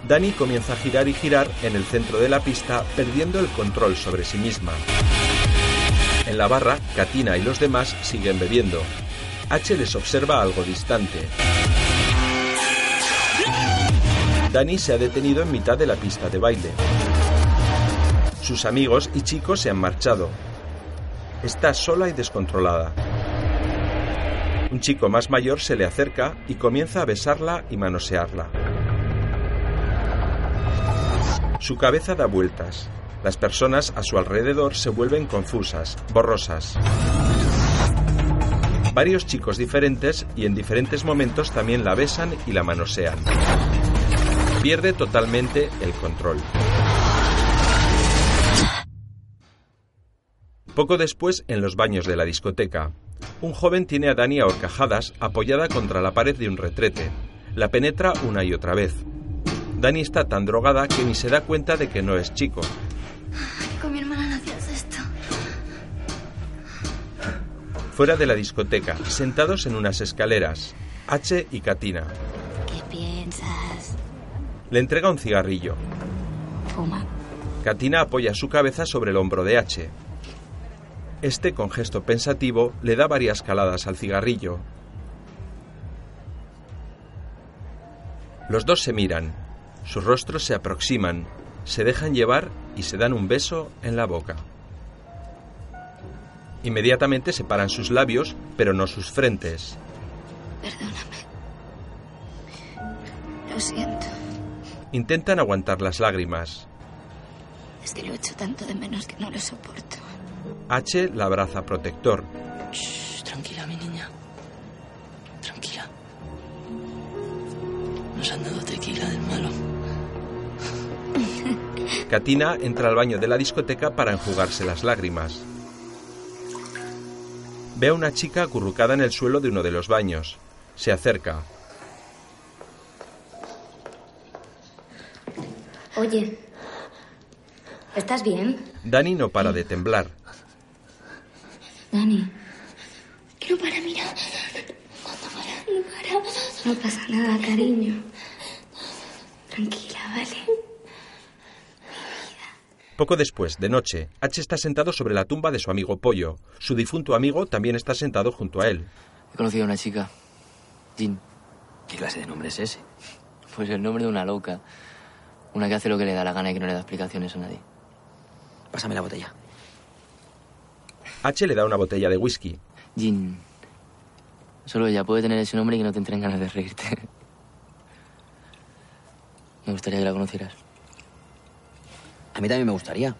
Dani comienza a girar y girar en el centro de la pista, perdiendo el control sobre sí misma. En la barra, Katina y los demás siguen bebiendo. H les observa algo distante. Dani se ha detenido en mitad de la pista de baile. Sus amigos y chicos se han marchado. Está sola y descontrolada. Un chico más mayor se le acerca y comienza a besarla y manosearla. Su cabeza da vueltas. Las personas a su alrededor se vuelven confusas, borrosas. Varios chicos diferentes y en diferentes momentos también la besan y la manosean. Pierde totalmente el control. Poco después, en los baños de la discoteca, un joven tiene a Dani a horcajadas apoyada contra la pared de un retrete. La penetra una y otra vez. Dani está tan drogada que ni se da cuenta de que no es chico. Con mi hermana no hacías esto. Fuera de la discoteca, sentados en unas escaleras, H y Katina. ¿Qué piensas? Le entrega un cigarrillo. Fuma. Katina apoya su cabeza sobre el hombro de H. Este, con gesto pensativo, le da varias caladas al cigarrillo. Los dos se miran. Sus rostros se aproximan, se dejan llevar y se dan un beso en la boca. Inmediatamente separan sus labios, pero no sus frentes. Perdóname. Lo siento. Intentan aguantar las lágrimas. Es que lo echo tanto de menos que no lo soporto. H la abraza protector. Shh, tranquila, mi niña. Tranquila. Nos han dado tequila del malo. Katina entra al baño de la discoteca para enjugarse las lágrimas. Ve a una chica acurrucada en el suelo de uno de los baños. Se acerca. Oye, ¿estás bien? Dani no para de temblar. Dani. Que no para, mira. Cuando para, no para. No pasa nada, cariño. Tranquila, ¿vale? Poco después, de noche, H está sentado sobre la tumba de su amigo Pollo. Su difunto amigo también está sentado junto a él. He conocido a una chica, Jean. ¿Qué clase de nombre es ese? Pues el nombre de una loca. Una que hace lo que le da la gana y que no le da explicaciones a nadie. Pásame la botella. H le da una botella de whisky. Jean. Solo ella puede tener ese nombre y que no te entren ganas de reírte. Me gustaría que la conocieras. A mí también me gustaría.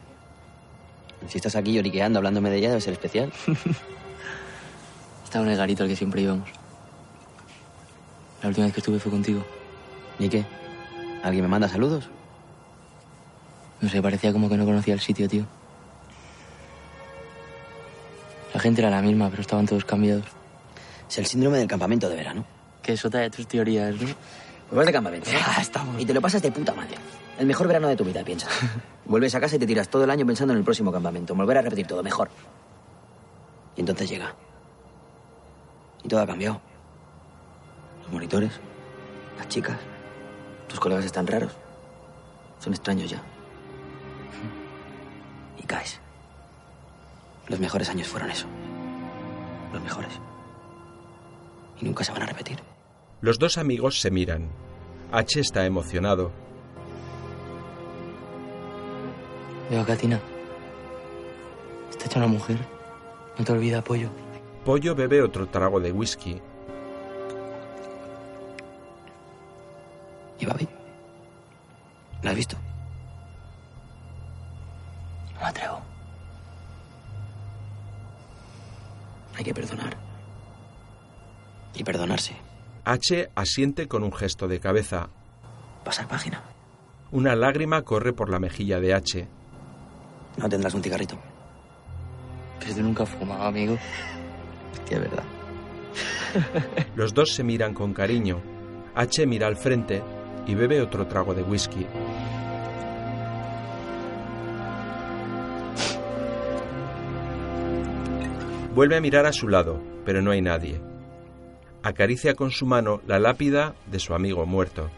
Si estás aquí lloriqueando, hablándome de ella, debe ser especial. Estaba en el garito al que siempre íbamos. La última vez que estuve fue contigo. ¿Y qué? ¿Alguien me manda saludos? No sé, parecía como que no conocía el sitio, tío. La gente era la misma, pero estaban todos cambiados. Es el síndrome del campamento de verano. Que es otra de tus teorías, ¿no? Pues vas de campamento. Ya, estamos. Y te lo pasas de puta madre. El mejor verano de tu vida, piensa. Vuelves a casa y te tiras todo el año pensando en el próximo campamento. Volver a repetir todo, mejor. Y entonces llega. Y todo ha cambiado. Los monitores, las chicas, tus colegas están raros. Son extraños ya. Y caes. Los mejores años fueron eso. Los mejores. Y nunca se van a repetir. Los dos amigos se miran. H está emocionado. Veo a Katina. Está hecha una mujer. No te olvides, pollo. Pollo bebe otro trago de whisky. ¿Y Babi? ¿La has visto? No me atrevo. Hay que perdonar. Y perdonarse. H asiente con un gesto de cabeza. Pasar página. Una lágrima corre por la mejilla de H. ¿No tendrás un cigarrito? Que tú nunca has fumado, amigo. Es verdad. Los dos se miran con cariño. H mira al frente y bebe otro trago de whisky. Vuelve a mirar a su lado, pero no hay nadie. Acaricia con su mano la lápida de su amigo muerto.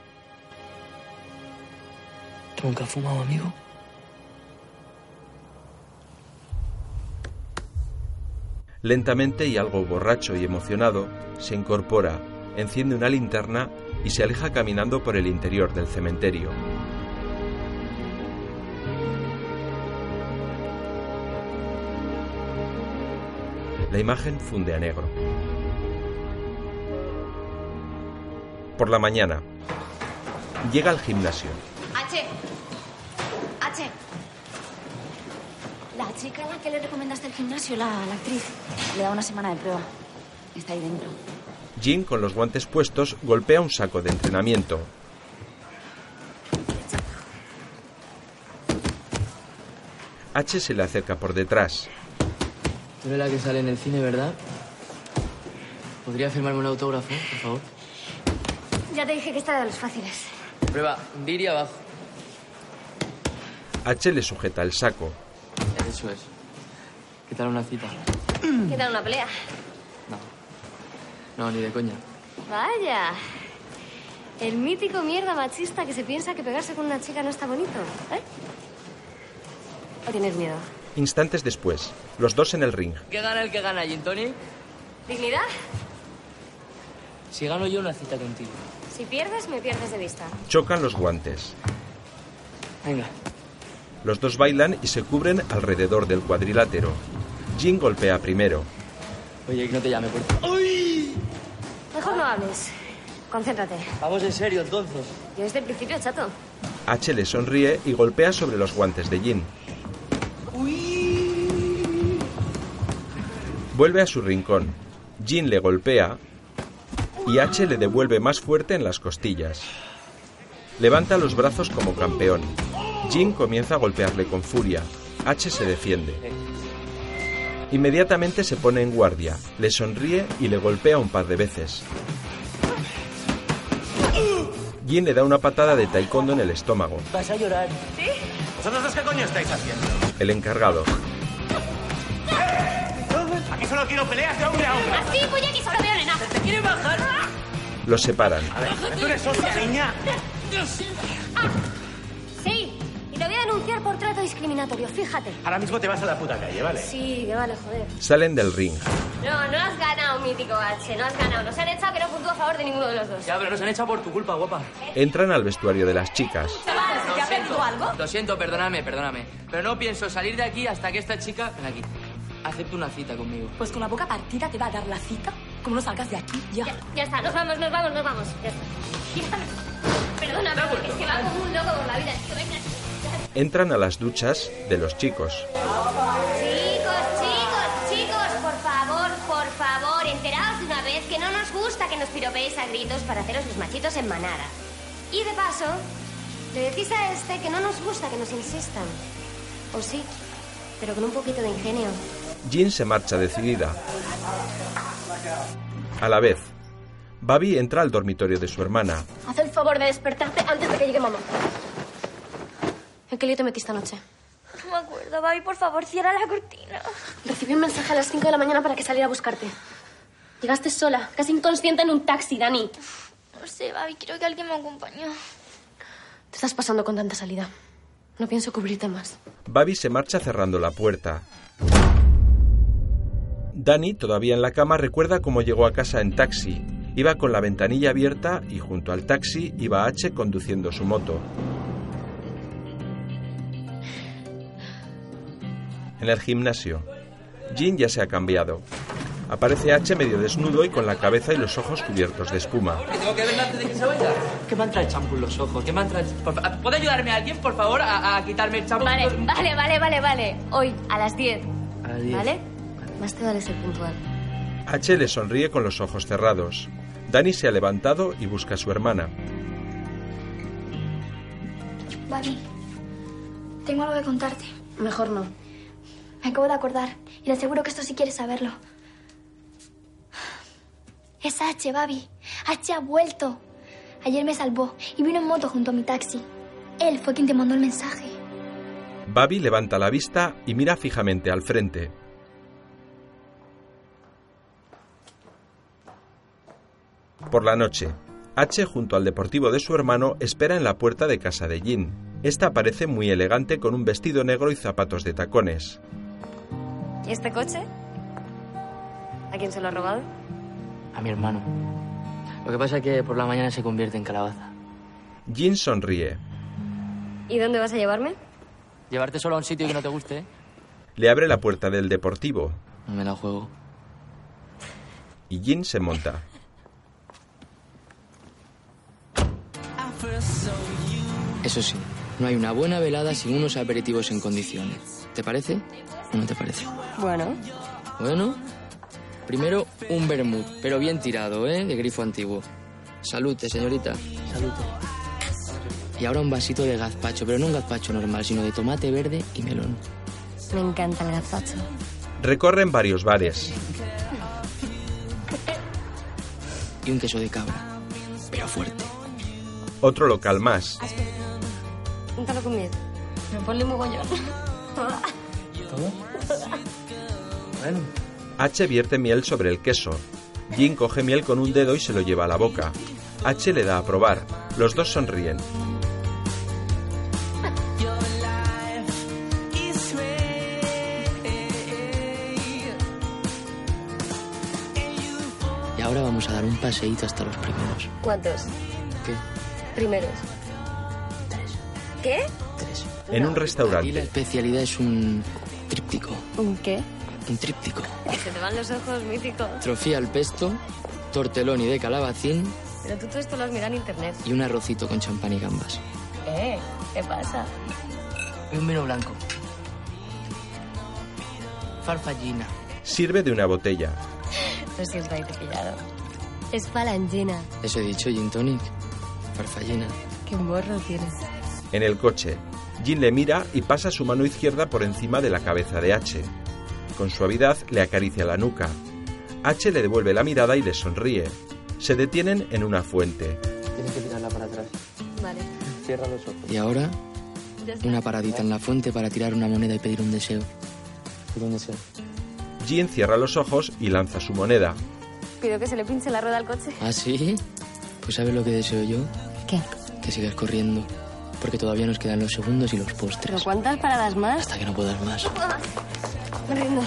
¿Tú nunca has fumado, amigo? Lentamente y algo borracho y emocionado, se incorpora, enciende una linterna y se aleja caminando por el interior del cementerio. La imagen funde a negro. Por la mañana, llega al gimnasio. H. H. La chica a la que le recomendaste el gimnasio, la, la actriz, le da una semana de prueba. Está ahí dentro. Jin, con los guantes puestos, golpea un saco de entrenamiento. H se le acerca por detrás. Tú eres la que sale en el cine, ¿verdad? ¿Podría firmarme un autógrafo, por favor? Ya te dije que esta era de los fáciles. Prueba, hundir y abajo. H le sujeta el saco. Eso es. ¿Qué tal una cita? ¿Qué tal una pelea? No, ni de coña. Vaya. El mítico mierda machista que se piensa que pegarse con una chica no está bonito, ¿eh? ¿O tienes miedo? Instantes después, los dos en el ring. ¿Qué gana el que gana, Gin Tony? ¿Dignidad? Si gano yo una cita contigo. Si pierdes, me pierdes de vista. Chocan los guantes. Venga. Los dos bailan y se cubren alrededor del cuadrilátero. Jin golpea primero. Oye, que no te llame, por favor. Mejor no hables. Concéntrate. Vamos en serio, entonces. Yo desde el principio, chato. H le sonríe y golpea sobre los guantes de Jin. Vuelve a su rincón. Jin le golpea y H le devuelve más fuerte en las costillas. Levanta los brazos como campeón. Jin comienza a golpearle con furia. H se defiende. Inmediatamente se pone en guardia, le sonríe y le golpea un par de veces. Jin le da una patada de taekwondo en el estómago. Vas a llorar. ¿Sí? ¿Vosotros dos qué coño estáis haciendo? El encargado. Aquí solo quiero peleas de hombre a hombre. Así, pues ya que solo veo nena. ¿Te quieren bajar? Los separan. A ver, tú eres hostia, niña. Denunciar por trato discriminatorio, fíjate. Ahora mismo te vas a la puta calle, ¿vale? Sí, que vale, joder. Salen del ring. No, no has ganado, mítico H, no has ganado. Nos han echado que no puntúa a favor de ninguno de los dos. Ya, pero nos han echado por tu culpa, guapa. Entran al vestuario de las chicas. ¿te ha perdido algo? Lo siento, perdóname, perdóname. Pero no pienso salir de aquí hasta que esta chica... Ven aquí. Acepte una cita conmigo. Pues con la boca partida te va a dar la cita. Como no salgas de aquí, ya. Ya, ya está, nos vamos, nos vamos, nos vamos. Ya está. Ya está. Perdóname, porque es que va como un loco por la vida. Es que venga. Entran a las duchas de los chicos. Chicos, chicos, chicos, por favor, por favor, enteraos de una vez que no nos gusta que nos piropeéis a gritos para haceros los machitos en manada. Y de paso, Le decís a este que no nos gusta que nos insistan. O sí, pero con un poquito de ingenio. Jean se marcha decidida. A la vez, Babi entra al dormitorio de su hermana. Haz el favor de despertarte antes de que llegue mamá. ¿En qué lío te metiste anoche? No me acuerdo, Babi, por favor, cierra la cortina. Recibí un mensaje a las 5 de la mañana para que saliera a buscarte. Llegaste sola, casi inconsciente en un taxi, Dani. No sé, Babi, quiero que alguien me acompañe. Te estás pasando con tanta salida. No pienso cubrirte más. Babi se marcha cerrando la puerta. Dani, todavía en la cama, recuerda cómo llegó a casa en taxi. Iba con la ventanilla abierta y junto al taxi iba H conduciendo su moto. En el gimnasio, Jean ya se ha cambiado. Aparece H medio desnudo y con la cabeza y los ojos cubiertos de espuma. ¿Que tengo que verla antes de que se vaya? ¿Qué me han traído champú en los ojos? ¿Qué me han traído? Por fa- ¿Puede ayudarme alguien, por favor, a, a quitarme el champú? Vale, vale, vale, vale, vale. Hoy, a las 10. A las 10. ¿Vale? Más te vale ser puntual. H le sonríe con los ojos cerrados. Dani se ha levantado y busca a su hermana. Babi, tengo algo que contarte. Mejor no. Me acabo de acordar y le aseguro que esto sí quieres saberlo. Es H, Babi. H ha vuelto. Ayer me salvó y vino en moto junto a mi taxi. Él fue quien te mandó el mensaje. Babi levanta la vista y mira fijamente al frente. Por la noche, H junto al deportivo de su hermano espera en la puerta de casa de Jin. Esta parece muy elegante con un vestido negro y zapatos de tacones. ¿Y este coche? ¿A quién se lo ha robado? A mi hermano. Lo que pasa es que por la mañana se convierte en calabaza. Jin sonríe. ¿Y dónde vas a llevarme? Llevarte solo a un sitio que no te guste, ¿eh? Le abre la puerta del deportivo No me la juego. y Jin se monta. Eso sí, no hay una buena velada sin unos aperitivos en condiciones. ¿Te parece o no te parece? Bueno. Bueno, primero un vermut, pero bien tirado, ¿eh? De grifo antiguo. Salute, señorita. Salute. Y ahora un vasito de gazpacho, pero no un gazpacho normal, sino de tomate verde y melón. Me encanta el gazpacho. Recorren varios bares. Y un queso de cabra, pero fuerte. Otro local más. Úntalo conmigo. Me ponle mogollón. ¿Todo? Bueno. H vierte miel sobre el queso. Jin coge miel con un dedo y se lo lleva a la boca. H le da a probar. Los dos sonríen. Y ahora vamos a dar un paseíto hasta los primeros. ¿Cuántos? ¿Qué? Primeros. ¿Qué? En un Y la restaurante. especialidad es un tríptico. ¿Un qué? Un tríptico. Se te van los ojos, mítico. Trofía al pesto, tortelloni de calabacín Pero tú todo esto lo has mirado en internet. y un arrocito con champán y gambas. ¿Eh? ¿Qué pasa? Y un vino blanco. Farfallina. Sirve de una botella. Lo siento, ahí te pillado. Es falangina. Eso he dicho, gin tonic. Farfallina. Qué morro tienes. En el coche, Jin le mira y pasa su mano izquierda por encima de la cabeza de H. Con suavidad le acaricia la nuca. H le devuelve la mirada y le sonríe. Se detienen en una fuente. Tienes que tirarla para atrás. Vale. Cierra los ojos. Y ahora, una paradita en la fuente para tirar una moneda y pedir un deseo. Pedir un deseo. Jin cierra los ojos y lanza su moneda. Pido que se le pinche la rueda al coche. ¿Ah, sí? Pues ¿sabes lo que deseo yo? ¿Qué? Que sigas corriendo. Porque todavía nos quedan los segundos y los postres. ¿Pero cuántas paradas más? Hasta que no puedas más. Me rindo.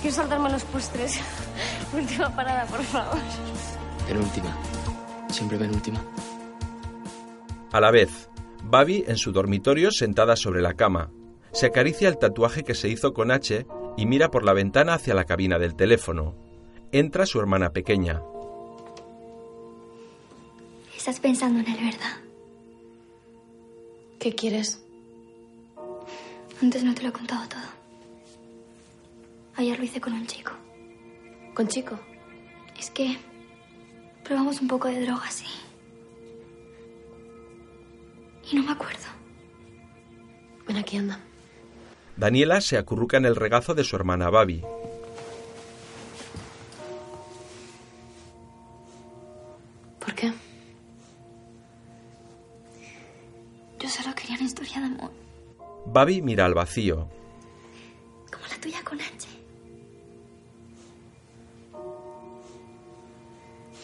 Quiero saltarme los postres. Última parada, por favor. Penúltima. Siempre penúltima. A la vez, Babi en su dormitorio sentada sobre la cama. Se acaricia el tatuaje que se hizo con H y mira por la ventana hacia la cabina del teléfono. Entra su hermana pequeña. Estás pensando en él, ¿verdad? ¿Qué quieres? Antes no te lo he contado todo. Ayer lo hice con un chico. ¿Con chico? Es que probamos un poco de drogas y... Y no me acuerdo. Ven aquí, anda. Daniela se acurruca en el regazo de su hermana Babi. ¿Por qué? Yo solo quería una historia de amor. Babi mira al vacío. Como la tuya con H.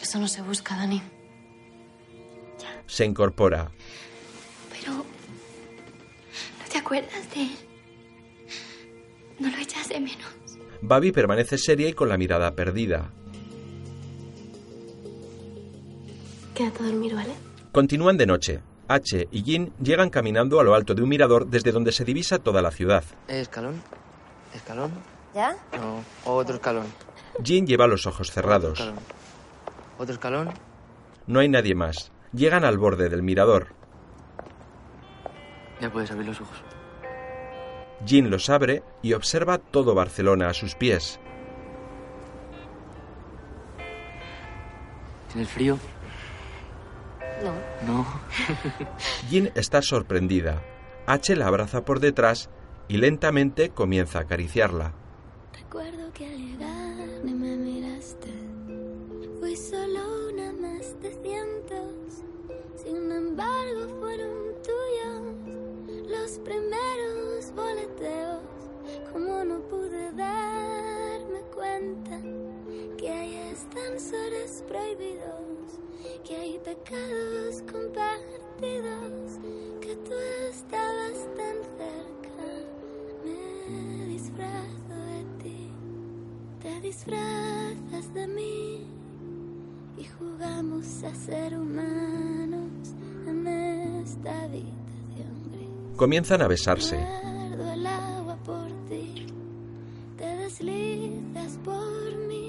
Eso no se busca, Dani. Se incorpora. Pero... ¿No te acuerdas de él? No lo echas de menos. Babi permanece seria y con la mirada perdida. Quédate a dormir, ¿vale? Continúan de noche. H y Jin llegan caminando a lo alto de un mirador desde donde se divisa toda la ciudad. ¿Escalón? ¿Escalón? ¿Ya? No, otro escalón. Jin lleva los ojos cerrados. ¿Otro escalón? No hay nadie más. Llegan al borde del mirador. Ya puedes abrir los ojos. Jin los abre y observa todo Barcelona a sus pies. ¿Tienes frío? No. No. Jin está sorprendida. H la abraza por detrás y lentamente comienza a acariciarla. Recuerdo que al llegar ni me miraste. Fui solo una más de cientos. Sin embargo, fueron tuyos los primeros boleteos. Como no pude darme cuenta ascensores prohibidos, que hay pecados compartidos, que tú estabas tan cerca. Me disfrazo de ti, te disfrazas de mí y jugamos a ser humanos en esta habitación gris. Comienzan a besarse. El agua por ti, te deslizas por mí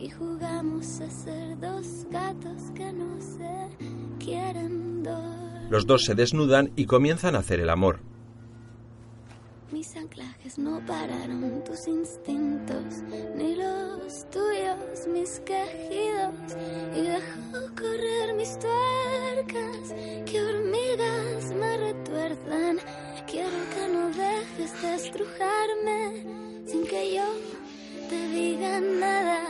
y jugamos a ser dos gatos que no se quieren dormir. Los dos se desnudan y comienzan a hacer el amor. Mis anclajes no pararon tus instintos, ni los tuyos, mis quejidos. Y dejó correr mis tuercas, que hormigas me retuerzan. Quiero que no dejes de estrujarme sin que yo te diga nada.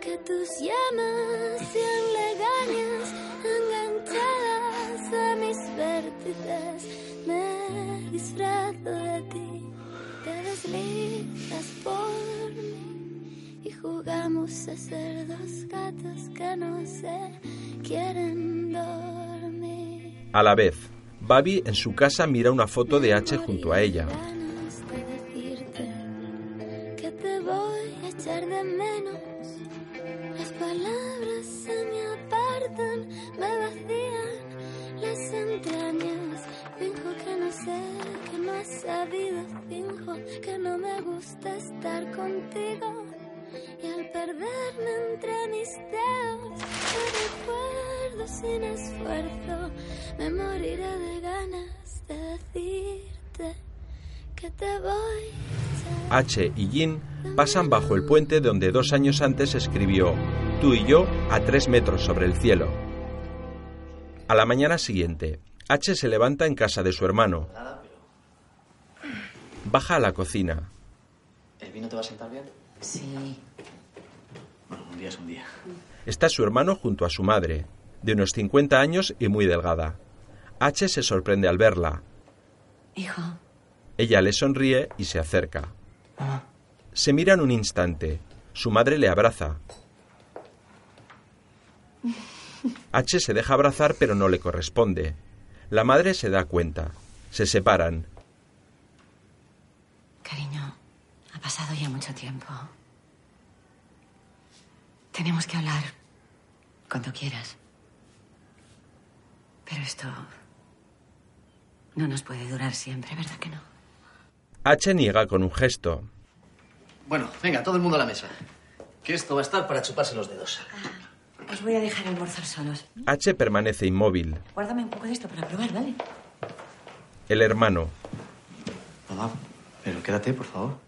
Que tus llamas sean legañas enganchadas a mis vértices. Me disfrazo de ti, te deslizas por mí y jugamos a ser dos gatos que no se quieren dormir. A la vez, Babi en su casa mira una foto de H junto a ella. Sabido. Finjo que no me gusta estar contigo. Y al perderme entre mis dedos, te recuerdo sin esfuerzo. Me moriré de ganas de decirte que te voy H y Jin pasan bajo el puente donde dos años antes escribió Tú y yo a tres metros sobre el cielo. A la mañana siguiente, H se levanta en casa de su hermano. Baja a la cocina. ¿El vino te va a sentar bien? Sí. Bueno, un día es un día. Está su hermano junto a su madre, de unos 50 años y muy delgada. H se sorprende al verla. Hijo. Ella le sonríe y se acerca. Mamá. Se miran un instante. Su madre le abraza. H se deja abrazar pero no le corresponde. La madre se da cuenta. Se separan. Cariño, ha pasado ya mucho tiempo. Tenemos que hablar cuando quieras. Pero esto no nos puede durar siempre, ¿verdad que no? H niega con un gesto. Bueno, venga, todo el mundo a la mesa. Que esto va a estar para chuparse los dedos. Os voy a dejar almorzar solos. H permanece inmóvil. Guárdame un poco de esto para probar, ¿vale? El hermano Mamá, pero quédate, por favor.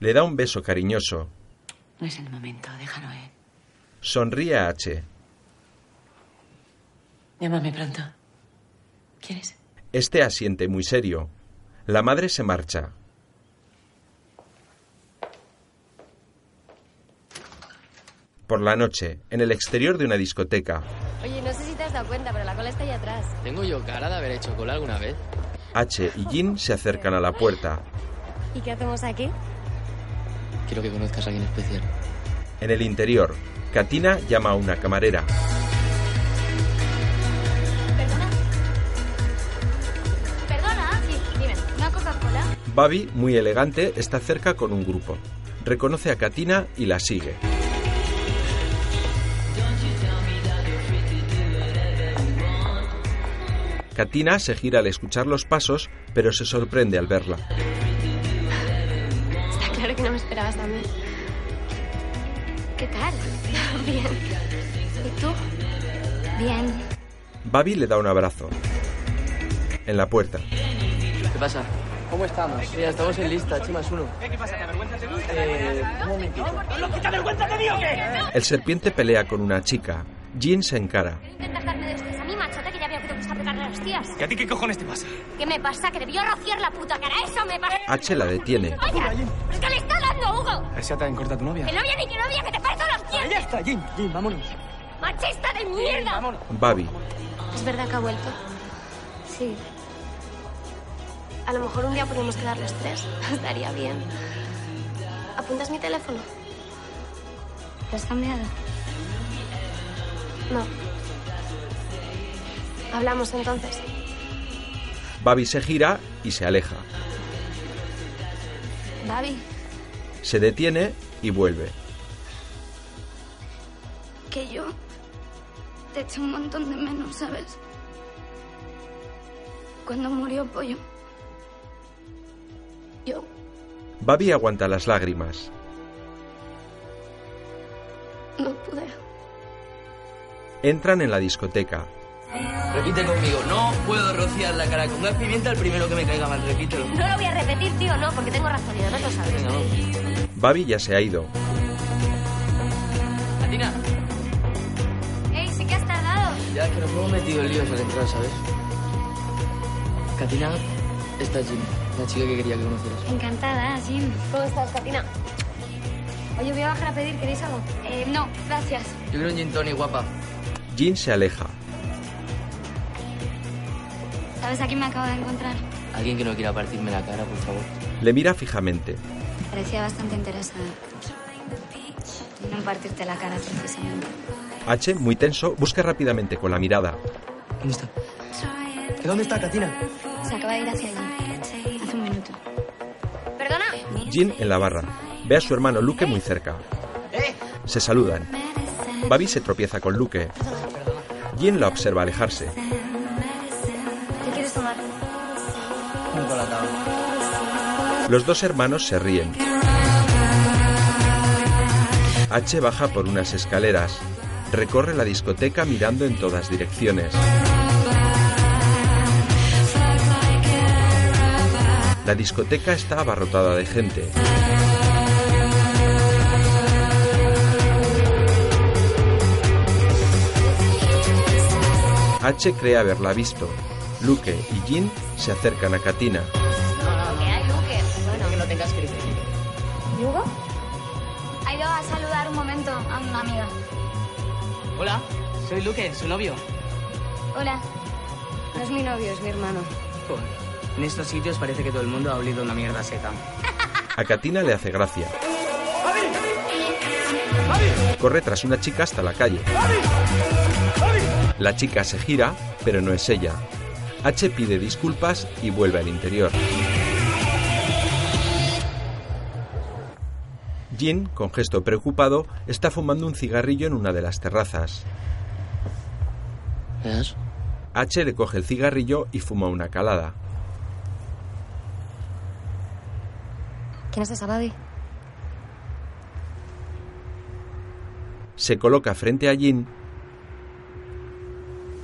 le da un beso cariñoso. No es el momento, déjalo, ¿eh? Sonríe a H. Llámame pronto. ¿Quieres? Este asiente muy serio. La madre se marcha. Por la noche, en el exterior de una discoteca, Oye, no sé si te has dado cuenta, pero la cola está ahí atrás. ¿Tengo yo cara de haber hecho cola alguna vez? H y Jin se acercan a la puerta. ¿Y qué hacemos aquí? Quiero que conozcas a alguien especial. En el interior, Katina llama a una camarera. Perdona, sí, dime, ¿una Coca-Cola? Babi, muy elegante, está cerca con un grupo. Reconoce a Katina y la sigue. Katina se gira al escuchar los pasos, pero se sorprende al verla. Está claro que no me esperabas a mí. ¿Qué tal? Bien. ¿Y tú? Bien. Babi le da un abrazo. En la puerta, ¿Qué pasa? ¿Cómo estamos? Ya estamos en lista, H más uno. ¿Qué pasa? ¿Te avergüenzas de mí? Eh, un momentito. ¿No te avergüenzas de mí o qué? el serpiente pelea con una chica. Jin se encara. Intentas darme de pegarle a hostias. ¿Y a ti qué cojones te pasa? ¿Qué me pasa? Que debió rociar la puta cara. Eso me pasa. H la detiene. ¡Vaya! ¿Pero qué le está dando, Hugo? ¿A esa te corta tu novia? ¡Que novia ni que novia, que te parto los Ya dientes! está, Jim, Jim, vámonos. ¡Machista de mierda! Babi, ¿Es verdad que ha vuelto? Sí. A lo mejor un día podemos quedar los tres. Estaría bien. ¿Apuntas mi teléfono? ¿Lo has cambiado? No. Hablamos entonces. Babi se gira y se aleja. Babi, Se detiene y vuelve. que yo te eché un montón de menos, ¿sabes? Cuando murió Pollo. Yo Babi aguanta las lágrimas. no pude. Entran en la discoteca. Repite conmigo. No puedo rociar la cara con gas pimienta el primero que me caiga mal. Repítelo. No lo voy a repetir, tío, no, porque tengo razón y además lo sabes. Venga, vamos. Babi ya se ha ido. Katina. ¡Ey, sí que has tardado! Ya que nos hemos metido en líos al entrar, ¿sabes? Katina, esta es Jim, la chica que quería que conocieras. Encantada, Jim. ¿Cómo estás, Katina? Oye, voy a bajar a pedir, ¿queréis algo? Eh, no, gracias. Yo quiero un gin tonic, guapa. Jin se aleja. ¿Sabes a quién me acabo de encontrar? Alguien que no quiera partirme la cara, por favor. Le mira fijamente. Parecía bastante interesada. No partirte la cara, precisamente. H, muy tenso, busca rápidamente con la mirada. ¿Dónde está? ¿De dónde está Katina? Se acaba de ir hacia allí. Hace un minuto. ¿Perdona? Jin en la barra. Ve a su hermano Luke muy cerca. Se saludan. Babi se tropieza con Luke. Jin la observa alejarse. Los dos hermanos se ríen. H baja por unas escaleras. Recorre la discoteca mirando en todas direcciones. La discoteca está abarrotada de gente. H cree haberla visto. Luke y Jin se acercan a Katina. Soy Luque, su novio. Hola. No es mi novio, es mi hermano. Joder, En estos sitios parece que todo el mundo ha olido una mierda seca. A Katina le hace gracia. Corre tras una chica hasta la calle. La chica se gira, pero no es ella. H pide disculpas y vuelve al interior. Jin, con gesto preocupado, está fumando un cigarrillo en una de las terrazas. ¿Ves? H le coge el cigarrillo y fuma una calada. ¿Quién es esa, Babi? Se coloca frente a Jin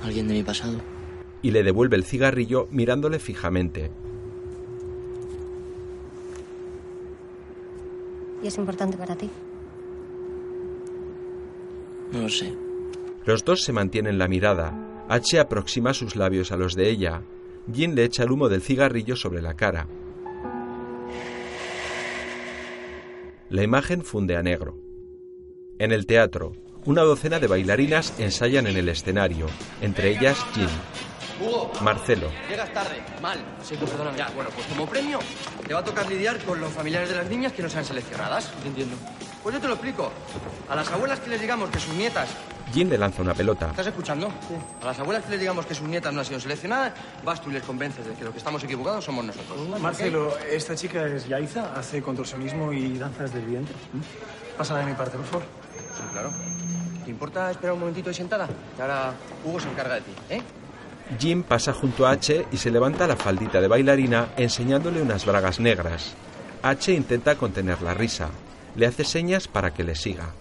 Alguien de mi pasado. y le devuelve el cigarrillo mirándole fijamente. ¿Y es importante para ti? No lo sé. Los dos se mantienen la mirada. H aproxima sus labios a los de ella. Jin le echa el humo del cigarrillo sobre la cara. La imagen funde a negro. En el teatro, una docena de bailarinas ensayan en el escenario, entre ellas Jin. Hugo. Marcelo. Llegas tarde. Mal. Sí, perdóname. Ya, bueno, pues como premio te va a tocar lidiar con los familiares de las niñas que no sean seleccionadas. Entiendo. Pues yo te lo explico. A las abuelas que les digamos que sus nietas... Jin le lanza una pelota. ¿Estás escuchando? Sí. A las abuelas que les digamos que sus nietas no han sido seleccionadas, vas tú y les convences de que los que estamos equivocados somos nosotros. Marcelo, esta chica es Yaiza, hace contorsionismo y danzas del vientre. Pásala de mi parte, por favor. Sí, claro. ¿Te importa esperar un momentito ahí sentada? Que ahora Hugo se encarga de ti, ¿eh? Jim pasa junto a H y se levanta la faldita de bailarina enseñándole unas bragas negras. H intenta contener la risa. Le hace señas para que le siga.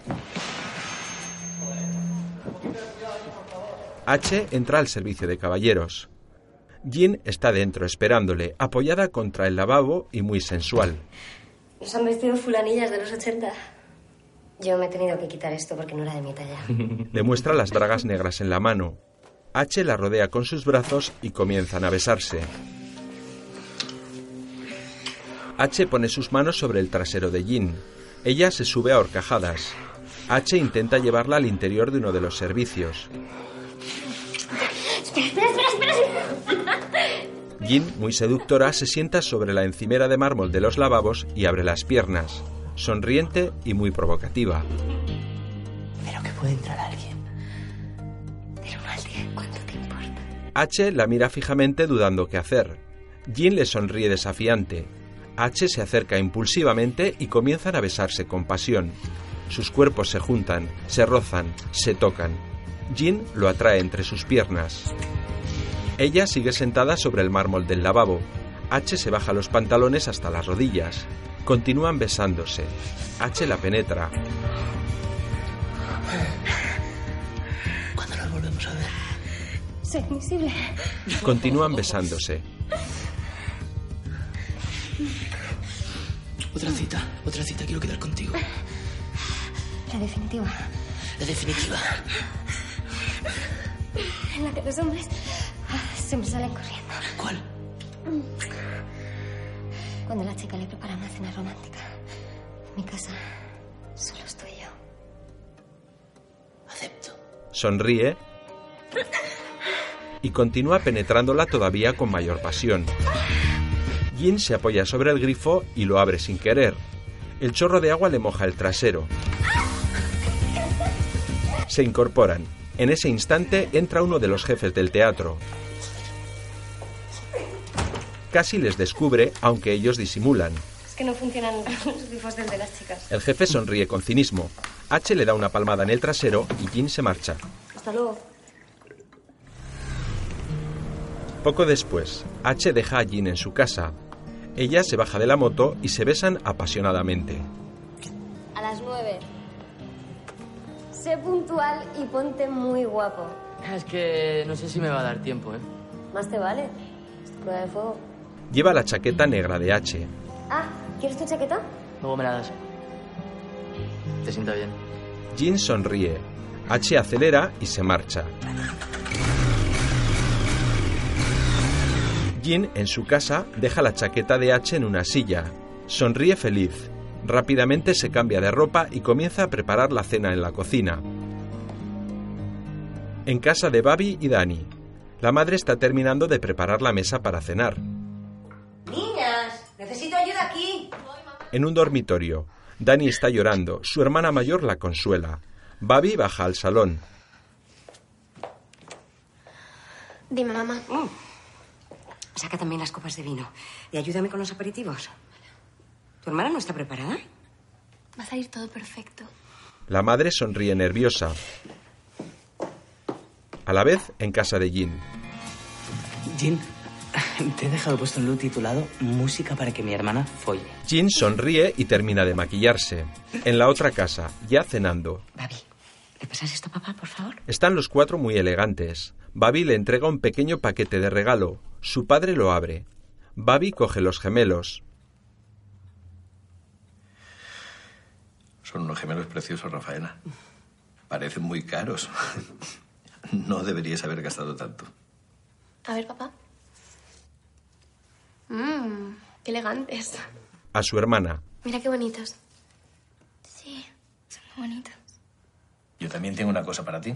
H entra al servicio de caballeros. Jin está dentro esperándole, apoyada contra el lavabo y muy sensual. Nos han vestido fulanillas de los 80. Yo me he tenido que quitar esto porque no era de mi talla. Le muestra las bragas negras en la mano. H la rodea con sus brazos y comienzan a besarse. H pone sus manos sobre el trasero de Jin. Ella se sube a horcajadas. H intenta llevarla al interior de uno de los servicios. Espera, espera, espera, espera. Jin, muy seductora, se sienta sobre la encimera de mármol de los lavabos y abre las piernas, sonriente y muy provocativa. Pero que puede entrar alguien. H la mira fijamente dudando qué hacer. Jin le sonríe desafiante. H se acerca impulsivamente y comienzan a besarse con pasión. Sus cuerpos se juntan, se rozan, se tocan. Jin lo atrae entre sus piernas. Ella sigue sentada sobre el mármol del lavabo. H se baja los pantalones hasta las rodillas. Continúan besándose. H la penetra. ¿Cuándo nos volvemos a ver? Soy invisible. Continúan besándose. Otra cita, otra cita, quiero quedar contigo. La definitiva. La definitiva. En la que los hombres siempre salen corriendo. ¿Cuál? Cuando la chica le prepara una cena romántica. En mi casa solo estoy yo. Acepto. Sonríe y continúa penetrándola todavía con mayor pasión. Jin se apoya sobre el grifo y lo abre sin querer. El chorro de agua le moja el trasero. Se incorporan. En ese instante entra uno de los jefes del teatro. Casi les descubre, aunque ellos disimulan. Es que no funcionan los grifos del de las chicas. El jefe sonríe con cinismo. H le da una palmada en el trasero y Jin se marcha. Hasta luego. Poco después, H deja a Jin en su casa. Ella se baja de la moto y se besan apasionadamente. A las nueve. Sé puntual y ponte muy guapo. Es que no sé si me va a dar tiempo, ¿eh? Más te vale. Es tu prueba de fuego. Lleva la chaqueta negra de H. Ah, ¿quieres tu chaqueta? Luego me la das. Te sienta bien. Jin sonríe. H acelera y se marcha. Jin, en su casa, deja la chaqueta de H en una silla. Sonríe feliz. Rápidamente se cambia de ropa y comienza a preparar la cena en la cocina. En casa de Babi y Dani. La madre está terminando de preparar la mesa para cenar. Niñas, necesito ayuda aquí. En un dormitorio, Dani está llorando. Su hermana mayor la consuela. Babi baja al salón. Dime, mamá. Saca también las copas de vino. Y ayúdame con los aperitivos. ¿Tu hermana no está preparada? Va a salir todo perfecto. La madre sonríe nerviosa. A la vez, en casa de Jin. Jin, te he dejado puesto un look titulado Música para que mi hermana folle. Jin sonríe y termina de maquillarse. En la otra casa, ya cenando. ¿Le pasas esto a papá, por favor? Están los cuatro muy elegantes. Babi le entrega un pequeño paquete de regalo. Su padre lo abre. Babi coge los gemelos. Son unos gemelos preciosos, Rafaela. Parecen muy caros. No deberías haber gastado tanto. A ver, papá. Mmm, qué elegantes. A su hermana. Mira qué bonitos. Sí, son muy bonitos. Yo también tengo una cosa para ti.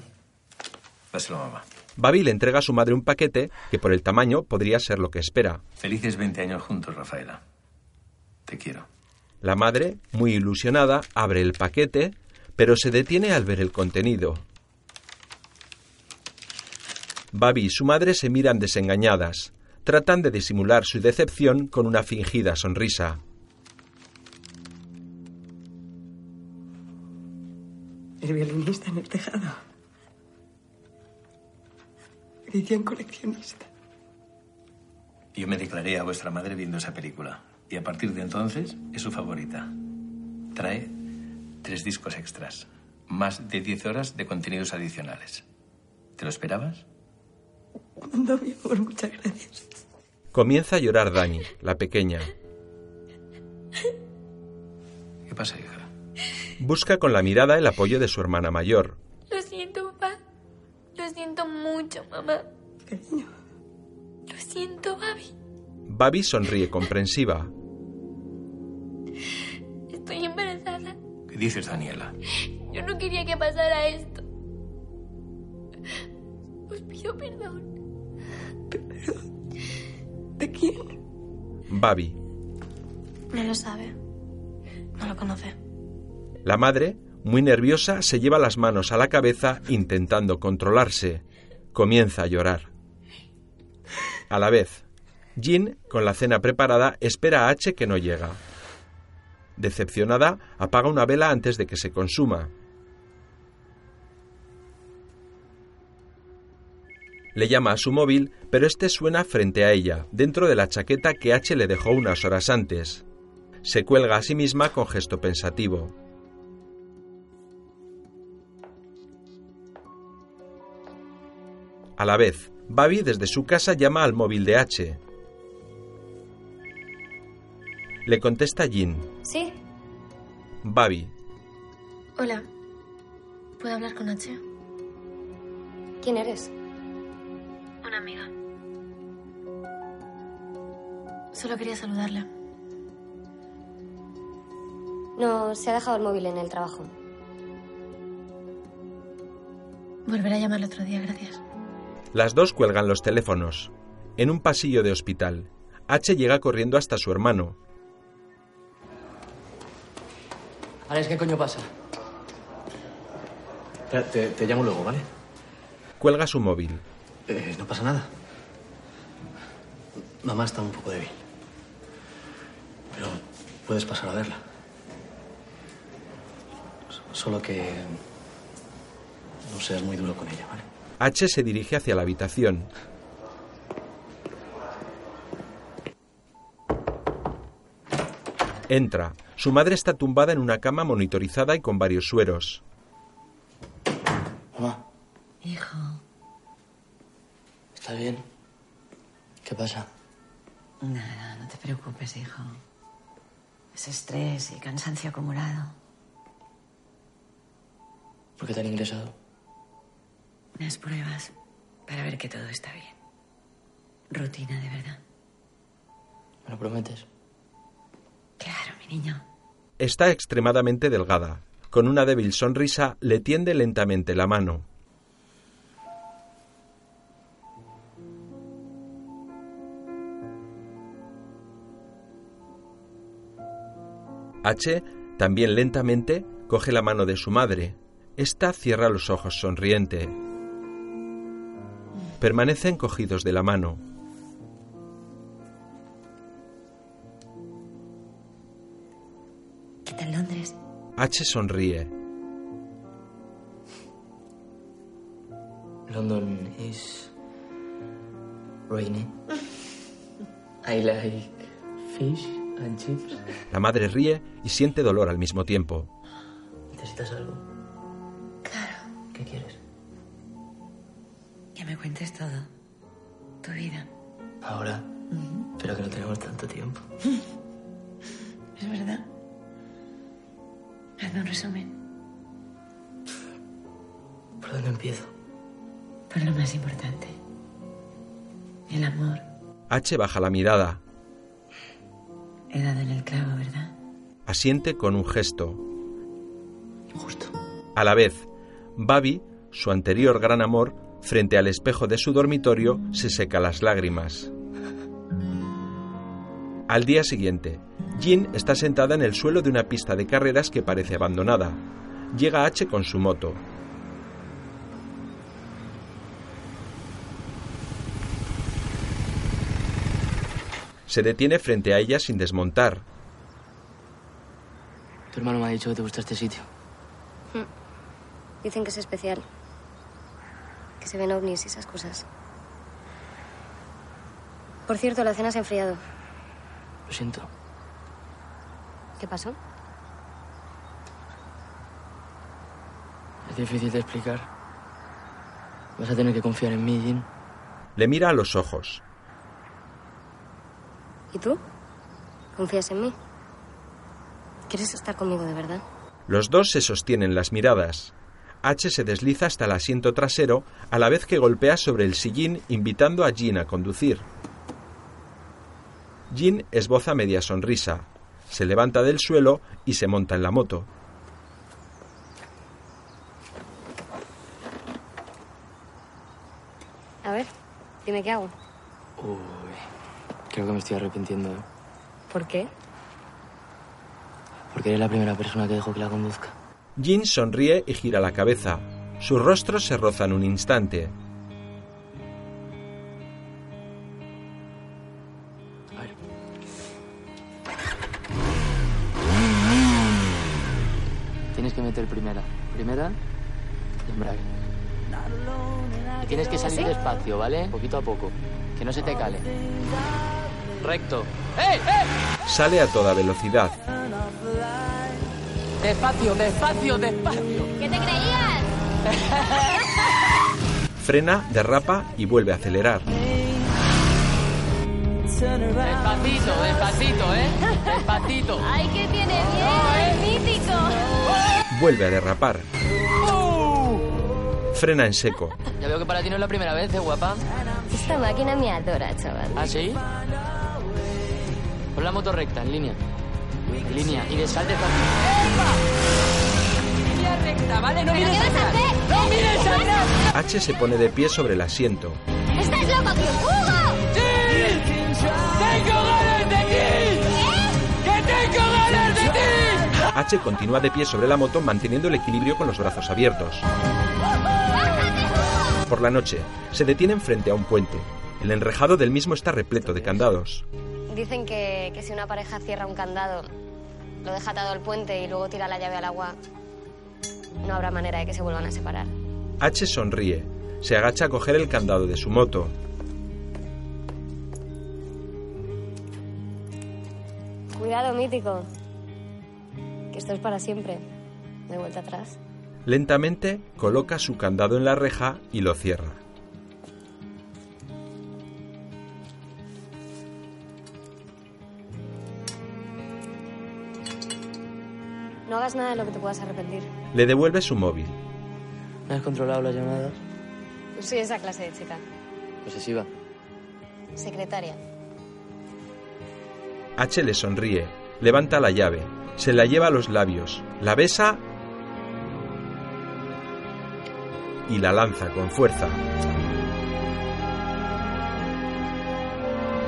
Dáselo a mamá. Babi le entrega a su madre un paquete que por el tamaño podría ser lo que espera. Felices 20 años juntos, Rafaela. Te quiero. La madre, muy ilusionada, abre el paquete, pero se detiene al ver el contenido. Babi y su madre se miran desengañadas. Tratan de disimular su decepción con una fingida sonrisa. El violinista en el tejado. Edición coleccionista. Yo me declaré a vuestra madre viendo esa película. Y a partir de entonces es su favorita. Trae tres discos extras. Más de 10 horas de contenidos adicionales. ¿Te lo esperabas? No, mi amor, muchas gracias. Comienza a llorar Dani, la pequeña. ¿Qué pasa, hija? Busca con la mirada el apoyo de su hermana mayor. Siento mucho, mamá. Cariño. Lo siento, Babi. Babi sonríe comprensiva. Estoy embarazada. ¿Qué dices, Daniela? Yo no quería que pasara esto. Os pido perdón. ¿De quién? Babi. No lo sabe. No lo conoce. La madre, muy nerviosa, se lleva las manos a la cabeza intentando controlarse. Comienza a llorar. A la vez, Jean, con la cena preparada, espera a H que no llega. Decepcionada, apaga una vela antes de que se consuma. Le llama a su móvil, pero este suena frente a ella, dentro de la chaqueta que H le dejó unas horas antes. Se cuelga a sí misma con gesto pensativo. A la vez, Babi desde su casa llama al móvil de H. Le contesta Jin. ¿Sí? Babi. Hola. ¿Puedo hablar con H? ¿Quién eres? Una amiga. Solo quería saludarla. No, se ha dejado el móvil en el trabajo. Volveré a llamarle otro día, gracias. Las dos cuelgan los teléfonos. En un pasillo de hospital, H llega corriendo hasta su hermano. Alex, ¿qué coño pasa? Te, te- te llamo luego, ¿vale? Cuelga su móvil. Eh, no pasa nada. Mamá está un poco débil. Pero puedes pasar a verla. Solo que no seas muy duro con ella, ¿vale? H se dirige hacia la habitación. Entra. Su madre está tumbada en una cama monitorizada y con varios sueros. Mamá, Hijo, ¿está bien? ¿Qué pasa? nada, no te preocupes, hijo. Es estrés y cansancio acumulado. ¿Por qué te han ingresado? Unas pruebas para ver que todo está bien. Rutina, de verdad. ¿Me lo prometes? Claro, mi niño. Está extremadamente delgada. Con una débil sonrisa le tiende lentamente la mano. H, también lentamente, coge la mano de su madre. Esta cierra los ojos sonriente. Permanecen cogidos de la mano. ¿Qué tal Londres? H sonríe. London is rainy. I like fish and chips. La madre ríe y siente dolor al mismo tiempo. ¿Necesitas algo? Claro. ¿Qué quieres? Que me cuentes todo. Tu vida. Ahora. Pero que no tenemos tanto tiempo. ¿Es verdad? Hazme un resumen. ¿Por dónde empiezo? Por lo más importante. El amor. H baja la mirada. He dado en el clavo, ¿verdad? Asiente con un gesto. Justo. A la vez, Babi, su anterior gran amor, frente al espejo de su dormitorio, se seca las lágrimas. Al día siguiente, Jean está sentada en el suelo de una pista de carreras que parece abandonada. Llega H con su moto. Se detiene frente a ella sin desmontar. Tu hermano me ha dicho que te gusta este sitio. Dicen que es especial. Que se ven ovnis y esas cosas. Por cierto, la cena se ha enfriado. Lo siento. ¿Qué pasó? Es difícil de explicar. Vas a tener que confiar en mí, Jean. Le mira a los ojos. ¿Y tú? ¿Confías en mí? ¿Quieres estar conmigo de verdad? Los dos se sostienen las miradas. H se desliza hasta el asiento trasero a la vez que golpea sobre el sillín invitando a Jean a conducir. Jean esboza media sonrisa, se levanta del suelo y se monta en la moto. A ver, dime qué hago. Uy, creo que me estoy arrepintiendo. ¿eh? ¿Por qué? Porque eres la primera persona que dejo que la conduzca. Jean sonríe y gira la cabeza. Sus rostros se rozan un instante. Tienes que meter primera. Primera y embrague. Y tienes que salir despacio, ¿vale? Poquito a poco. Que no se te cale. Recto. ¡Eh, eh! Sale a toda velocidad. Despacio, despacio, despacio. ¿Qué te creías? Frena, derrapa y vuelve a acelerar. Despacito, despacito, ¿eh? Despacito. ¡Ay, que tiene bien! ¡Mítico! Vuelve a derrapar. Frena en seco. Ya veo que para ti no es la primera vez, ¿eh, guapa? Esta máquina me adora, chaval. ¿Ah, sí? Pon la moto recta, en línea. Línea. Y de sal despacito. Línea recta, ¿vale? No ¿Pero mires qué atrás. hacer? ¡No mires ¿Qué atrás! H se pone de pie sobre el asiento. ¡Estás loco, tío! ¡Hugo! ¡Tengo ganas de ti! ¡Que tengo ganas de ti! H continúa de pie sobre la moto manteniendo el equilibrio con los brazos abiertos. Por la noche, se detienen frente a un puente. El enrejado del mismo está repleto de candados. Dicen que, que si una pareja cierra un candado, lo deja atado al puente y luego tira la llave al agua, no habrá manera de que se vuelvan a separar. H sonríe. Se agacha a coger el candado de su moto. Cuidado, mítico. Que esto es para siempre. De vuelta atrás. Lentamente coloca su candado en la reja y lo cierra. No hagas nada de lo que te puedas arrepentir. Le devuelve su móvil. ¿Me has controlado las llamadas? Soy esa clase de chica. Posesiva. Secretaria. H le sonríe, levanta la llave, se la lleva a los labios, la besa y la lanza con fuerza.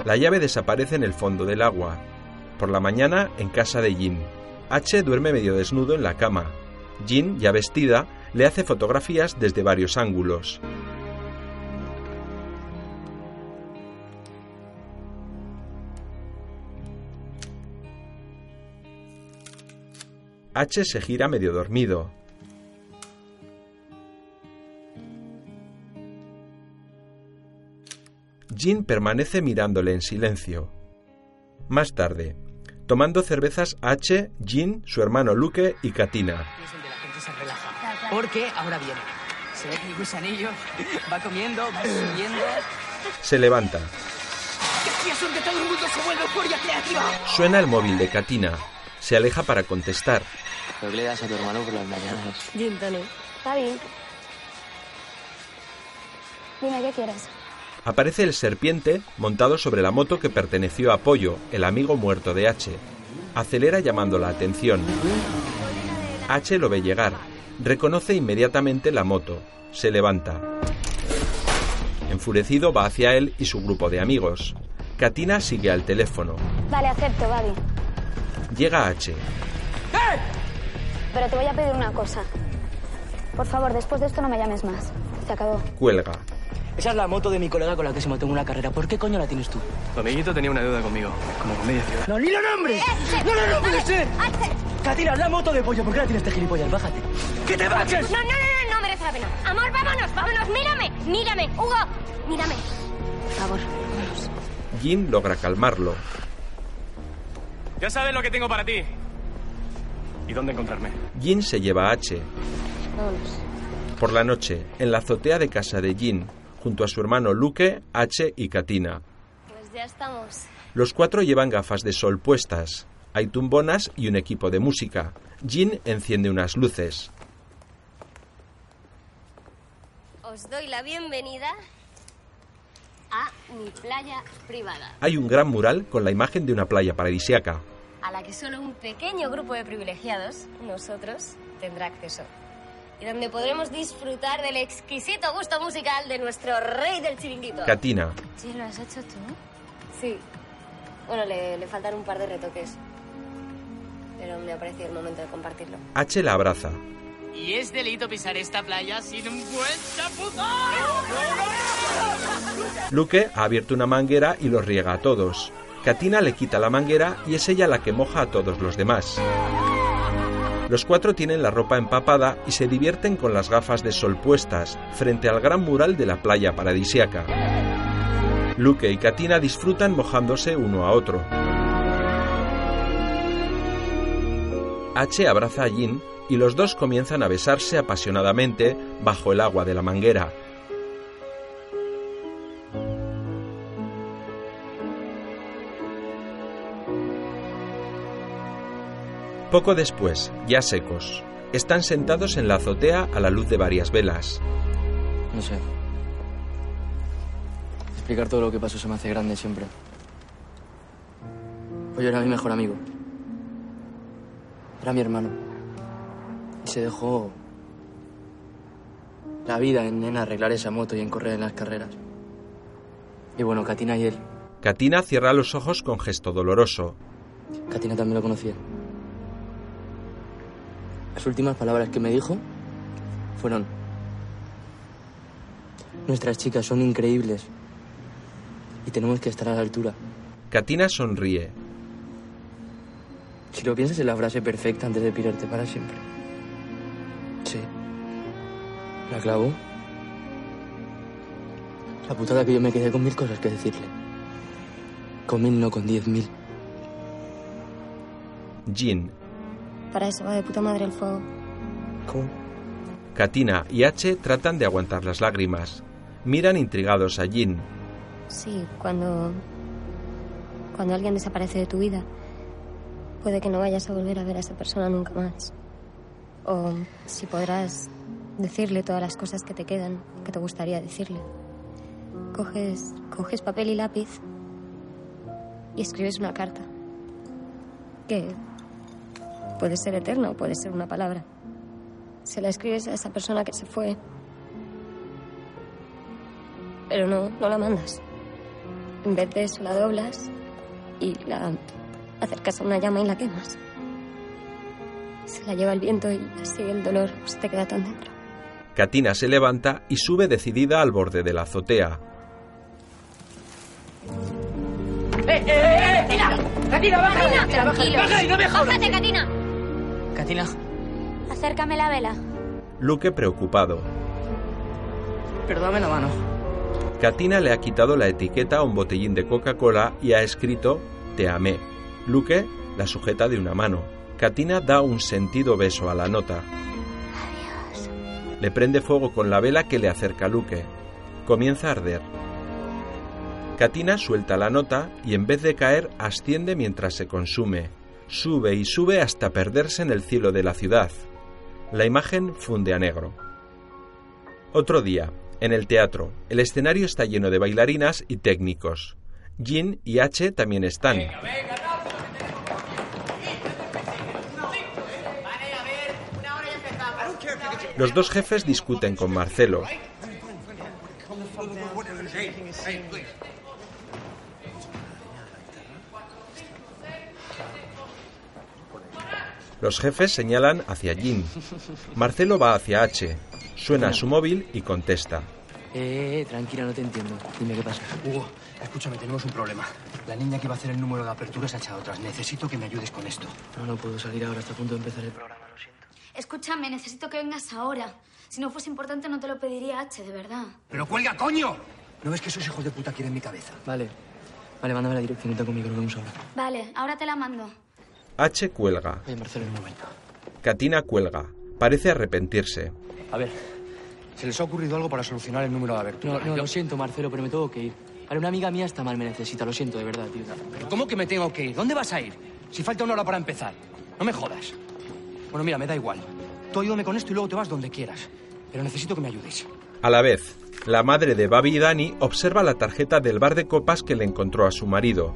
La llave desaparece en el fondo del agua. Por la mañana, en casa de Jin. H duerme medio desnudo en la cama. Jin, ya vestida, le hace fotografías desde varios ángulos. H se gira medio dormido. Jin permanece mirándole en silencio. Más tarde, tomando cervezas H, Jin, su hermano Luke y Katina. La gente se relaja. Porque ahora viene. Se ve que el gusanillo va comiendo, va subiendo. Se levanta. ¡Que es donde todo el mundo se vuelve furia creativa! Suena el móvil de Katina. Se aleja para contestar. ¿Pero qué le das a tu hermano por las mañanas? Gin. Está bien. Dime, ¿qué quieres? Aparece el serpiente montado sobre la moto que perteneció a Pollo, el amigo muerto de H. Acelera llamando la atención. H lo ve llegar. Reconoce inmediatamente la moto. Se levanta. Enfurecido va hacia él y su grupo de amigos. Katina sigue al teléfono. Vale, acepto, Gaby. Llega H. Pero te voy a pedir una cosa. Por favor, después de esto no me llames más. Se acabó. Cuelga. Esa es la moto de mi colega con la que se mató en una carrera. ¿Por qué coño la tienes tú? Tu amiguito tenía una deuda conmigo, como con media ciudad. ¡No, ni lo nombres! ¡No lo nombres, eh! Katina, es la moto de pollo. ¿Por qué la tienes este gilipollas? Bájate. ¡Que te bajes! No, no, no, no, no merece la pena. Amor, vámonos, vámonos, mírame, mírame, Hugo, mírame. Por favor, vámonos. Jin logra calmarlo. Ya sabes lo que tengo para ti. ¿Y dónde encontrarme? Jin se lleva a H. Vámonos. Por la noche, en la azotea de casa de Jin, junto a su hermano Luke, H y Katina. Pues ya estamos. Los cuatro llevan gafas de sol puestas. Hay tumbonas y un equipo de música. Jin enciende unas luces. Os doy la bienvenida a mi playa privada, Hay un gran mural con la imagen de una playa paradisiaca. a la que solo un pequeño grupo de privilegiados, nosotros, tendrá acceso. Y donde podremos disfrutar del exquisito gusto musical de nuestro rey del chiringuito. Katina. ¿Sí, lo has hecho tú? Sí. Bueno, le, le faltan un par de retoques. Pero me ha parecido el momento de compartirlo. H la abraza. Y es delito pisar esta playa sin un buen chapuzón. Luke ha abierto una manguera y los riega a todos. Katina le quita la manguera y es ella la que moja a todos los demás. Los cuatro tienen la ropa empapada y se divierten con las gafas de sol puestas frente al gran mural de la playa paradisiaca. Luke y Katina disfrutan mojándose uno a otro. H abraza a Jin y los dos comienzan a besarse apasionadamente bajo el agua de la manguera. Poco después, ya secos, están sentados en la azotea a la luz de varias velas. No sé. Explicar todo lo que pasó se me hace grande siempre. Pollo era mi mejor amigo. Era mi hermano. Y se dejó la vida en, en arreglar esa moto y en correr en las carreras. Y bueno, Katina y él. Katina cierra los ojos con gesto doloroso. Katina también lo conocía. Las últimas palabras que me dijo fueron... Nuestras chicas son increíbles y tenemos que estar a la altura. Katina sonríe. Si lo piensas es la frase perfecta antes de pirarte para siempre. Sí. La clavó. La putada que yo me quedé con mil cosas que decirle. Con mil, no con diez mil. Jin, Para eso va de puta madre el fuego. ¿Cómo? Katina y H tratan de aguantar las lágrimas. Miran intrigados a Jin. Sí, cuando. Cuando alguien desaparece de tu vida, puede que no vayas a volver a ver a esa persona nunca más. O si podrás decirle todas las cosas que te quedan, que te gustaría decirle. Coges, coges papel y lápiz y escribes una carta. Que puede ser eterna o puede ser una palabra. Se la escribes a esa persona que se fue. Pero no, no la mandas. En vez de eso la doblas y la acercas a una llama y la quemas. Se la lleva el viento y así el dolor se te queda tan dentro. Katina se levanta y sube decidida al borde de la azotea. ¡Eh, eh, eh! ¡Katina! ¡Katina, baja! Katina, Baja, baja y no me jodas. ¡Bájate, Katina! Katina. Acércame la vela. Luke preocupado. Perdóname la mano. Katina le ha quitado la etiqueta a un botellín de Coca-Cola y ha escrito Te amé. Luke la sujeta de una mano. Katina da un sentido beso a la nota. Le prende fuego con la vela que le acerca a Luke. Comienza a arder. Katina suelta la nota y en vez de caer asciende mientras se consume. Sube y sube hasta perderse en el cielo de la ciudad. La imagen funde a negro. Otro día, En el teatro, el escenario está lleno de bailarinas y técnicos. Jin y H también están. Los dos jefes discuten con Marcelo. Los jefes señalan hacia Jin. Marcelo va hacia H. Suena su móvil y contesta. Eh, tranquila, no te entiendo. Dime qué pasa. Hugo, escúchame, tenemos un problema. La niña que va a hacer el número de apertura se ha echado atrás. Necesito que me ayudes con esto. No, no puedo salir ahora. Está a punto de empezar el programa. Escúchame, necesito que vengas ahora. Si no fuese importante, no te lo pediría H, de verdad. ¡Pero cuelga, coño! ¿No ves que esos hijos de puta quieren mi cabeza? Vale. Vale, mándame la dirección y conmigo, nos vemos ahora. Vale, ahora te la mando. H cuelga. Oye, Marcelo, un momento. Katina cuelga. Parece arrepentirse. A ver, ¿se les ha ocurrido algo para solucionar el número de abertura? No, no, lo siento, Marcelo, pero me tengo que ir. Vale, una amiga mía está mal, me necesita. Lo siento, de verdad, tío. ¿Pero cómo que me tengo que ir? ¿Dónde vas a ir? Si falta una hora para empezar. No me jodas. Bueno, mira, me da igual. Tú ayúdame con esto y luego te vas donde quieras. Pero necesito que me ayudes. A la vez, la madre de Babi y Dani observa la tarjeta del bar de copas que le encontró a su marido.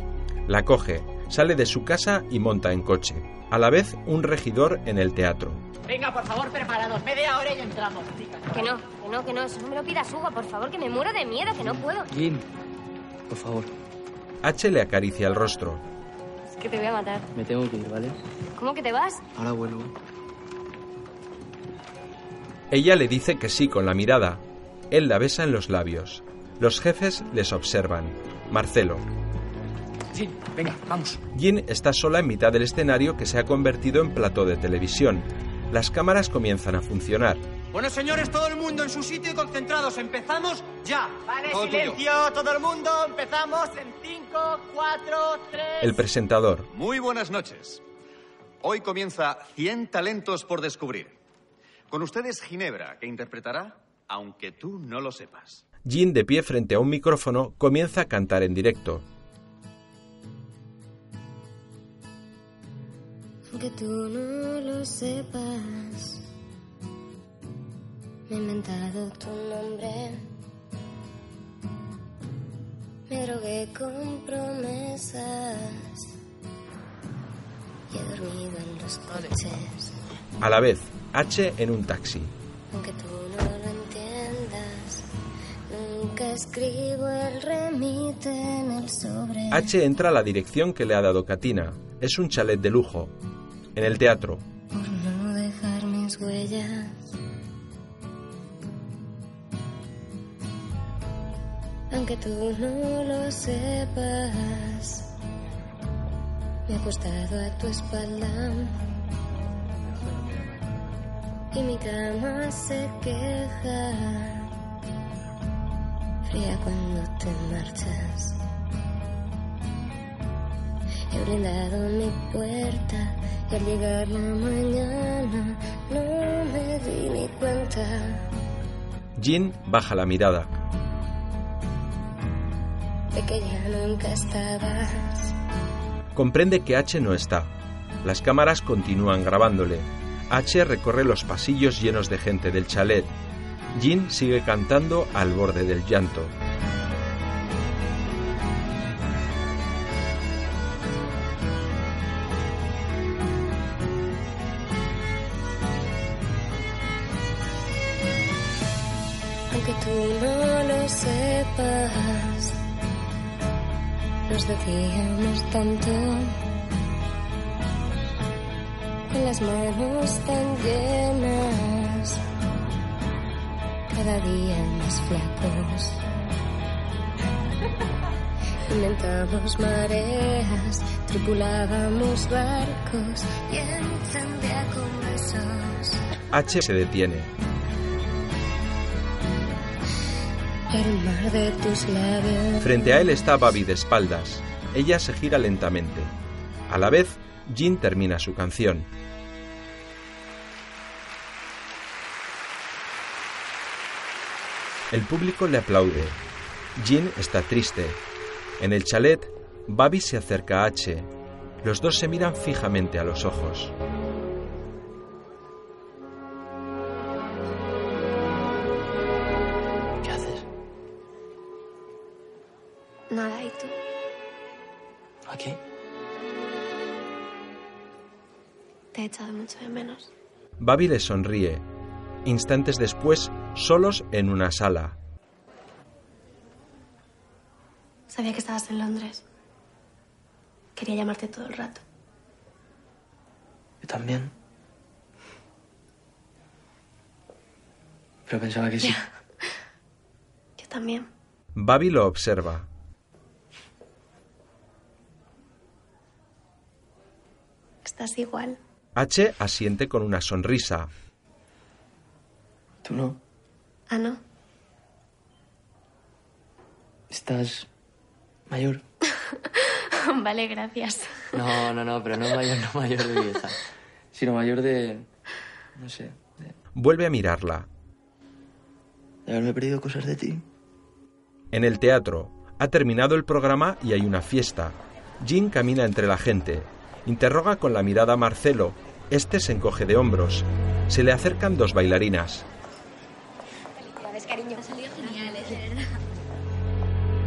La coge, sale de su casa y monta en coche. A la vez, un regidor en el teatro. Venga, por favor, preparados. Media hora y entramos, chicas. Que no, que no, que no. Eso no me lo pidas, Hugo, por favor, que me muero de miedo, que no puedo. Jim, por favor. H le acaricia el rostro. Es que te voy a matar. Me tengo que ir, ¿vale? ¿Cómo que te vas? Ahora vuelvo. Ella le dice que sí con la mirada. Él la besa en los labios. Los jefes les observan. Marcelo. Sí, venga, vamos. Jin está sola en mitad del escenario que se ha convertido en plató de televisión. Las cámaras comienzan a funcionar. Bueno, señores, todo el mundo en su sitio y concentrados. Empezamos ya. Vale, Todo tuyo. silencio, todo el mundo. Empezamos en 5, 4, 3. El presentador. Muy buenas noches. Hoy comienza 100 talentos por descubrir. Con ustedes Ginebra, que interpretará Aunque tú no lo sepas. Jin, de pie frente a un micrófono, comienza a cantar en directo. Aunque tú no lo sepas, me he inventado tu nombre. Me drogué con promesas y he dormido en los coches. A la vez, H en un taxi. Aunque tú no lo entiendas, nunca escribo el remite en el sobre. H entra a la dirección que le ha dado Katina. Es un chalet de lujo. En el teatro, por no dejar mis huellas. Aunque tú no lo sepas, me he acostado a tu espalda y mi cama se queja, fría cuando te marchas. He brindado mi puerta y al llegar la mañana no me di ni cuenta. Jin baja la mirada. de que ya nunca estabas. Comprende que H no está. Las cámaras continúan grabándole. H recorre los pasillos llenos de gente del chalet. Jin sigue cantando al borde del llanto. Sepas, nos decíamos tanto. Con las manos tan llenas, cada día más flacos. Inventamos mareas, tripulábamos barcos y encendía con besos. H se detiene. Frente a él está Babi de espaldas. Ella se gira lentamente. A la vez, Jin termina su canción. El público le aplaude. Jin está triste. En el chalet, Babi se acerca a H. Los dos se miran fijamente a los ojos. Nada, ¿y tú? ¿Aquí? Te he echado mucho de menos. Babi le sonríe. Instantes después, solos en una sala. Sabía que estabas en Londres. Quería llamarte todo el rato. Yo también. Pero pensaba que sí. Yo también. Babi lo observa. Estás igual. H asiente con una sonrisa. ¿Tú no? Ah, no. ¿Estás mayor? vale, gracias. No, no, no, pero no mayor, no mayor de vieja. Sino mayor de... no sé. Vuelve a mirarla. De haberme perdido cosas de ti. En el teatro, ha terminado el programa y hay una fiesta. Jean camina entre la gente. Interroga con la mirada a Marcelo. Este se encoge de hombros. Se le acercan dos bailarinas. Felicidades, cariño. Ha salido genial, ¿eh? de verdad.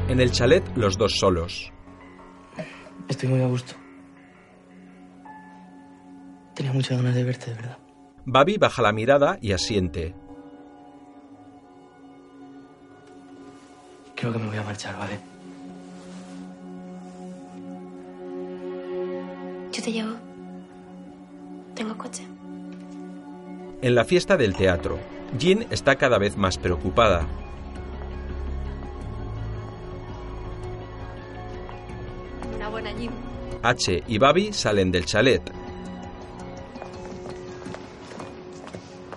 En el chalet, los dos solos. Estoy muy a gusto. Tenía muchas ganas de verte, de verdad. Babi baja la mirada y asiente. Creo que me voy a marchar, ¿vale? Yo te llevo. Tengo coche. En la fiesta del teatro, Jean está cada vez más preocupada. Una buena Jim. H y Babi salen del chalet.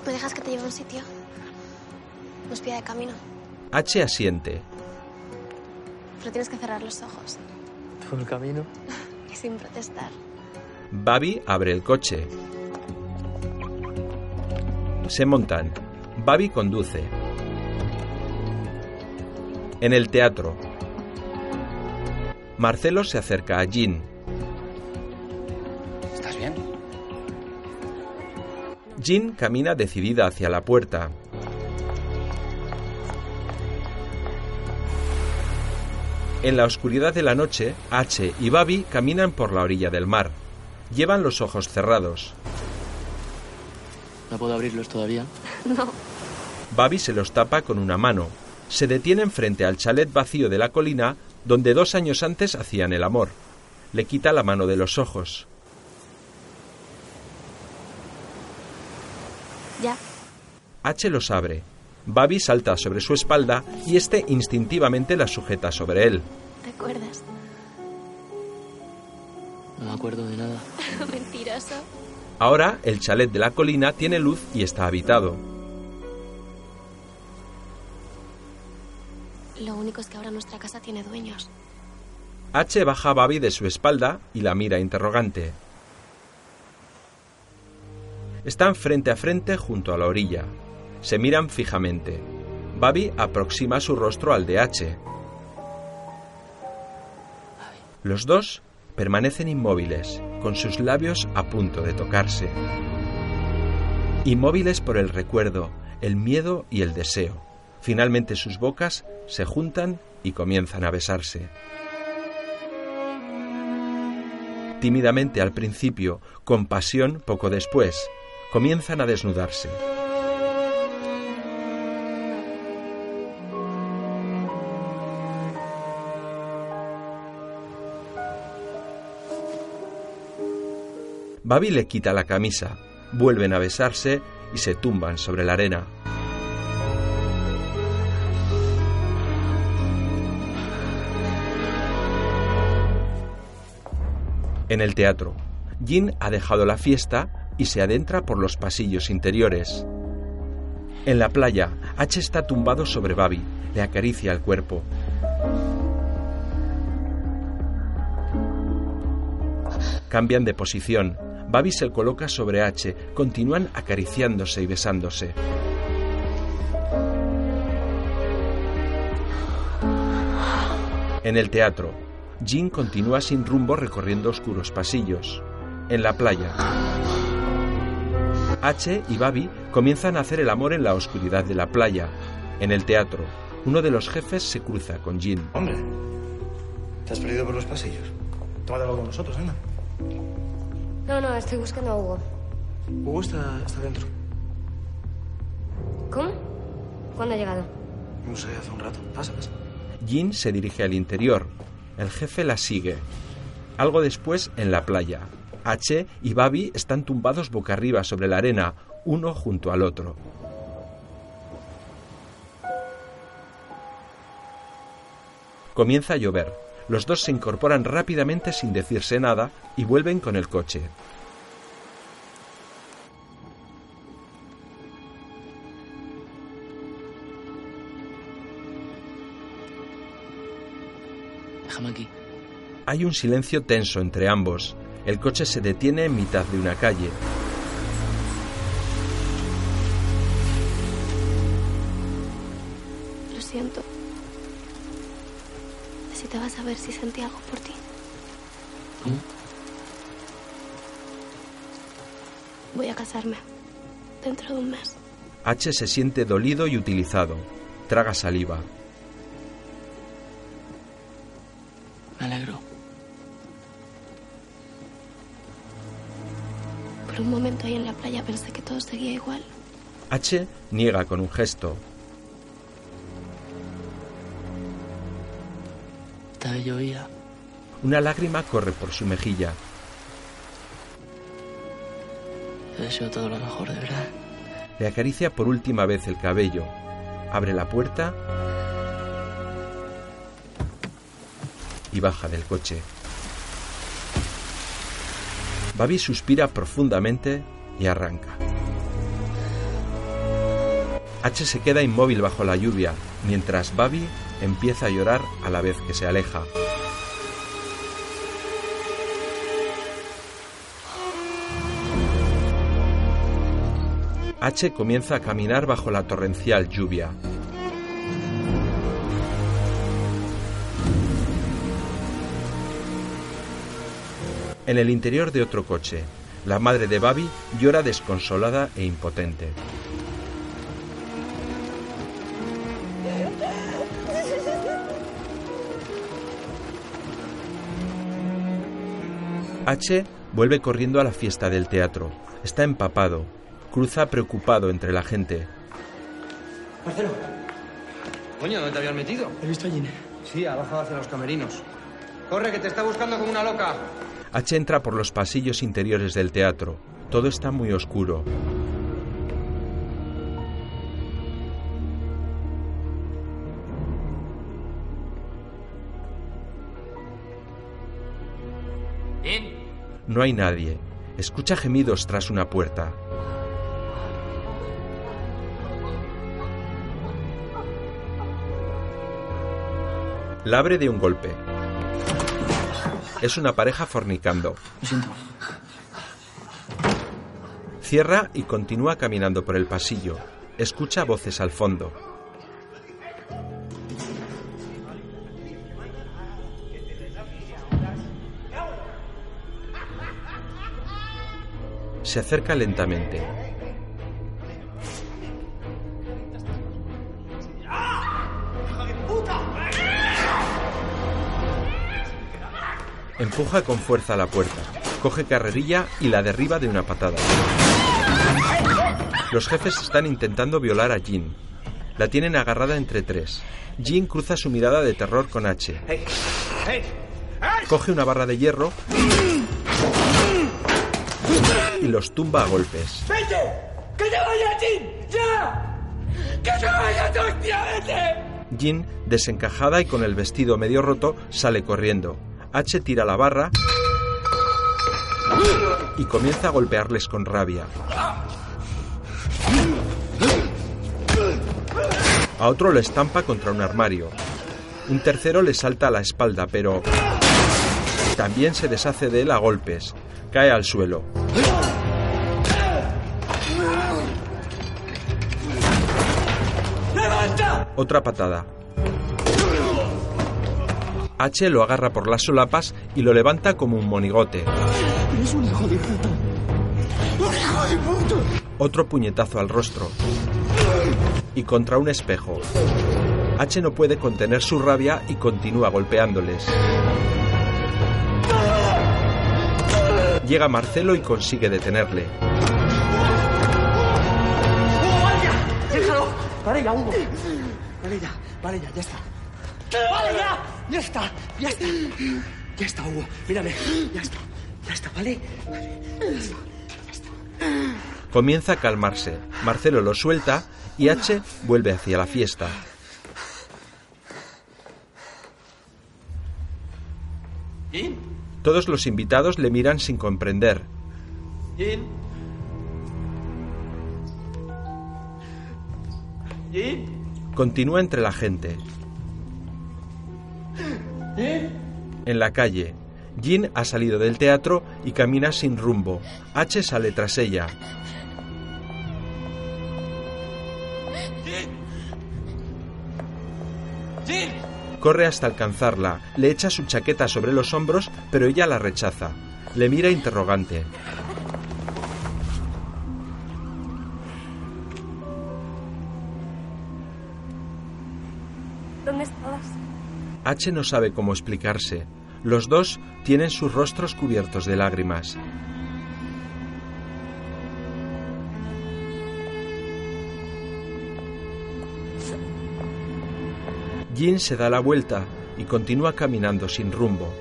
¿Me dejas que te lleve a un sitio? Nos pilla de camino. H asiente. Pero tienes que cerrar los ojos. ¿Todo el camino? Y sin protestar. Babi abre el coche. Se montan. Babi conduce. En el teatro. Marcelo se acerca a Jean. ¿Estás bien? Jean camina decidida hacia la puerta. En la oscuridad de la noche, H y Babi caminan por la orilla del mar. Llevan los ojos cerrados. ¿No puedo abrirlos todavía? No. Babi se los tapa con una mano. Se detienen frente al chalet vacío de la colina donde dos años antes hacían el amor. Le quita la mano de los ojos. Ya. H los abre. Babi salta sobre su espalda y este instintivamente la sujeta sobre él. ¿Te acuerdas? No me acuerdo de nada. Mentiroso. Ahora el chalet de la colina tiene luz y está habitado. Lo único es que ahora nuestra casa tiene dueños. H baja a Babi de su espalda y la mira interrogante. Están frente a frente junto a la orilla. Se miran fijamente. Babi aproxima su rostro al de H. Los dos permanecen inmóviles, con sus labios a punto de tocarse. Inmóviles por el recuerdo, el miedo y el deseo. Finalmente sus bocas se juntan y comienzan a besarse. Tímidamente al principio, con pasión poco después, comienzan a desnudarse. Babi le quita la camisa, vuelven a besarse y se tumban sobre la arena. En el teatro, Jin ha dejado la fiesta y se adentra por los pasillos interiores. En la playa, H está tumbado sobre Babi, le acaricia el cuerpo. Cambian de posición. Babi se coloca sobre H, continúan acariciándose y besándose. En el teatro, Jin continúa sin rumbo recorriendo oscuros pasillos. En la playa, H y Babi comienzan a hacer el amor en la oscuridad de la playa. En el teatro, uno de los jefes se cruza con Jin. Hombre, ¿Te has perdido por los pasillos? Tómate algo con nosotros, anda. No, no, estoy buscando a Hugo. Hugo está, está dentro. ¿Cómo? ¿Cuándo ha llegado? No sé, hace un rato. Pasa, pasa. Jin se dirige al interior. El jefe la sigue. Algo después, en la playa. H y Babi están tumbados boca arriba sobre la arena, uno junto al otro. Comienza a llover. Los dos se incorporan rápidamente sin decirse nada y vuelven con el coche. Déjame aquí. Hay un silencio tenso entre ambos. El coche se detiene en mitad de una calle. Necesitaba saber si sentía algo por ti. Voy a casarme. Dentro de un mes. H se siente dolido y utilizado. Traga saliva. Me alegro. Por un momento ahí en la playa pensé que todo seguía igual. H niega con un gesto. Llovía. Una lágrima corre por su mejilla. Te deseo todo lo mejor, de verdad. Le acaricia por última vez el cabello. Abre la puerta y baja del coche. Babi suspira profundamente y arranca. H se queda inmóvil bajo la lluvia, mientras Babi empieza a llorar a la vez que se aleja. H comienza a caminar bajo la torrencial lluvia. En el interior de otro coche, la madre de Babi llora desconsolada e impotente. H vuelve corriendo a la fiesta del teatro. Está empapado. Cruza preocupado entre la gente. Marcelo. Coño, ¿dónde te habías metido? He visto a Gine. Sí, ha bajado hacia los camerinos. Corre, que te está buscando como una loca. H entra por los pasillos interiores del teatro. Todo está muy oscuro. No hay nadie. Escucha gemidos tras una puerta. La abre de un golpe. Es una pareja fornicando. Cierra y continúa caminando por el pasillo. Escucha voces al fondo. Se acerca lentamente. Empuja con fuerza la puerta, coge carrerilla y la derriba de una patada. Los jefes están intentando violar a Jean. La tienen agarrada entre tres. Jean cruza su mirada de terror con H. Coge una barra de hierro y los tumba a golpes. ¡Vete! ¡Que te vaya, Jin! ¡Ya! ¡Que te vaya, hostia, vete! Jean, desencajada y con el vestido medio roto, sale corriendo. H tira la barra y comienza a golpearles con rabia. A otro lo estampa contra un armario. Un tercero le salta a la espalda, pero también se deshace de él a golpes. Cae al suelo. ¡Levanta! Otra patada. H lo agarra por las solapas y lo levanta como un monigote. Eres un hijo de puta. ¡Un hijo de puta! Otro puñetazo al rostro. Y contra un espejo. H no puede contener su rabia y continúa golpeándoles. Llega Marcelo y consigue detenerle. ¡Déjalo! Vale ya, Hugo. Vale ya, vale ya, ya está. ¡Vale ya! ¡Ya está! ¡Ya está! Ya está, Hugo. Mírame. Ya está. Ya está, ¿vale? Vale. Ya está. Comienza a calmarse. Marcelo lo suelta y H vuelve hacia la fiesta. ¿Jin? Todos los invitados le miran sin comprender. ¿Jin? ¿Jin? Continúa entre la gente. ¿Jin? En la calle, Jean ha salido del teatro y camina sin rumbo. H sale tras ella. Corre hasta alcanzarla, le echa su chaqueta sobre los hombros, pero ella la rechaza. Le mira interrogante. ¿Dónde estabas? H no sabe cómo explicarse. Los dos tienen sus rostros cubiertos de lágrimas. Jean se da la vuelta y continúa caminando sin rumbo.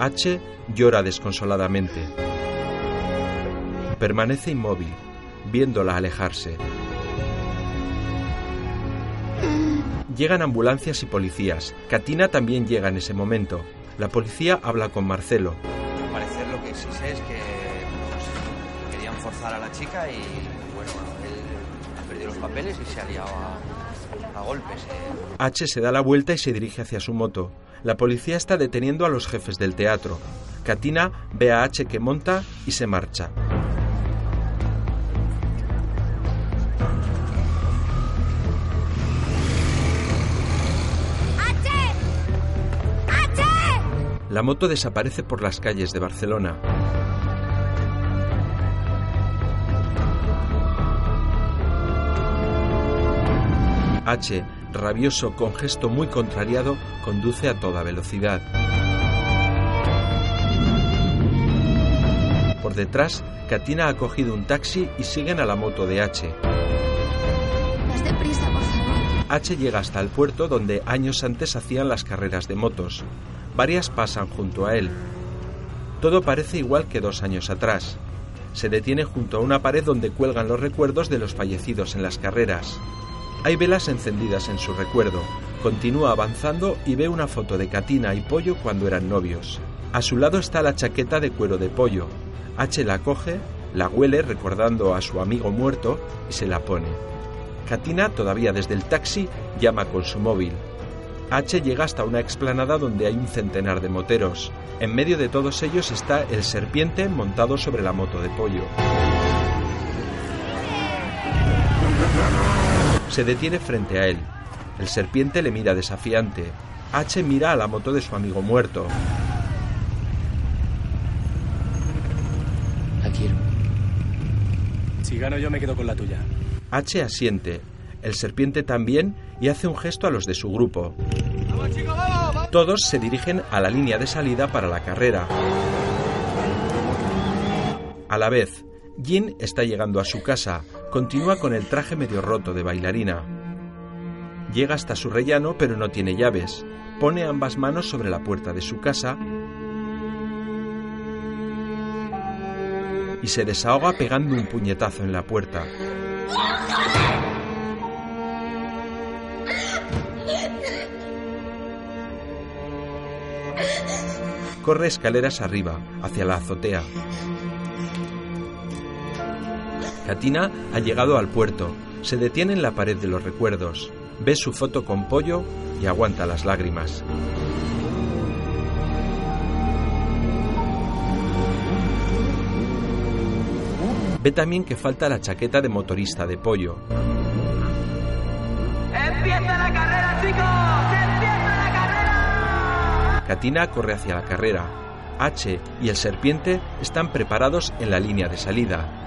H llora desconsoladamente. Permanece inmóvil, viéndola alejarse. Llegan ambulancias y policías. Katina también llega en ese momento. La policía habla con Marcelo. Al parecer lo que sé es que pues, querían forzar a la chica y bueno, él perdió los papeles y se ha liado a, a golpes. eh. H se da la vuelta y se dirige hacia su moto. La policía está deteniendo a los jefes del teatro. Katina ve a H que monta y se marcha. La moto desaparece por las calles de Barcelona. H, rabioso con gesto muy contrariado, conduce a toda velocidad. Por detrás, Katina ha cogido un taxi y siguen a la moto de H. Más deprisa, por favor. H llega hasta el puerto donde años antes hacían las carreras de motos. Varias pasan junto a él. Todo parece igual que dos años atrás. Se detiene junto a una pared donde cuelgan los recuerdos de los fallecidos en las carreras. Hay velas encendidas en su recuerdo. Continúa avanzando y ve una foto de Katina y Pollo cuando eran novios. A su lado está la chaqueta de cuero de Pollo. H la coge, la huele recordando a su amigo muerto y se la pone. Katina, todavía desde el taxi, llama con su móvil. H llega hasta una explanada donde hay un centenar de moteros. En medio de todos ellos está el serpiente montado sobre la moto de pollo. Se detiene frente a él. El serpiente le mira desafiante. H mira a la moto de su amigo muerto. La quiero. Si gano yo me quedo con la tuya. H asiente. El serpiente también y hace un gesto a los de su grupo. Todos se dirigen a la línea de salida para la carrera. A la vez, Jin está llegando a su casa. Continúa con el traje medio roto de bailarina. Llega hasta su rellano pero no tiene llaves. Pone ambas manos sobre la puerta de su casa y se desahoga pegando un puñetazo en la puerta. Corre escaleras arriba, hacia la azotea. Katina ha llegado al puerto. Se detiene en la pared de los recuerdos. Ve su foto con pollo y aguanta las lágrimas. Ve también que falta la chaqueta de motorista de pollo. ¡Empieza la carrera, chicos! ¡Empieza la carrera! Katina corre hacia la carrera. H y el serpiente están preparados en la línea de salida.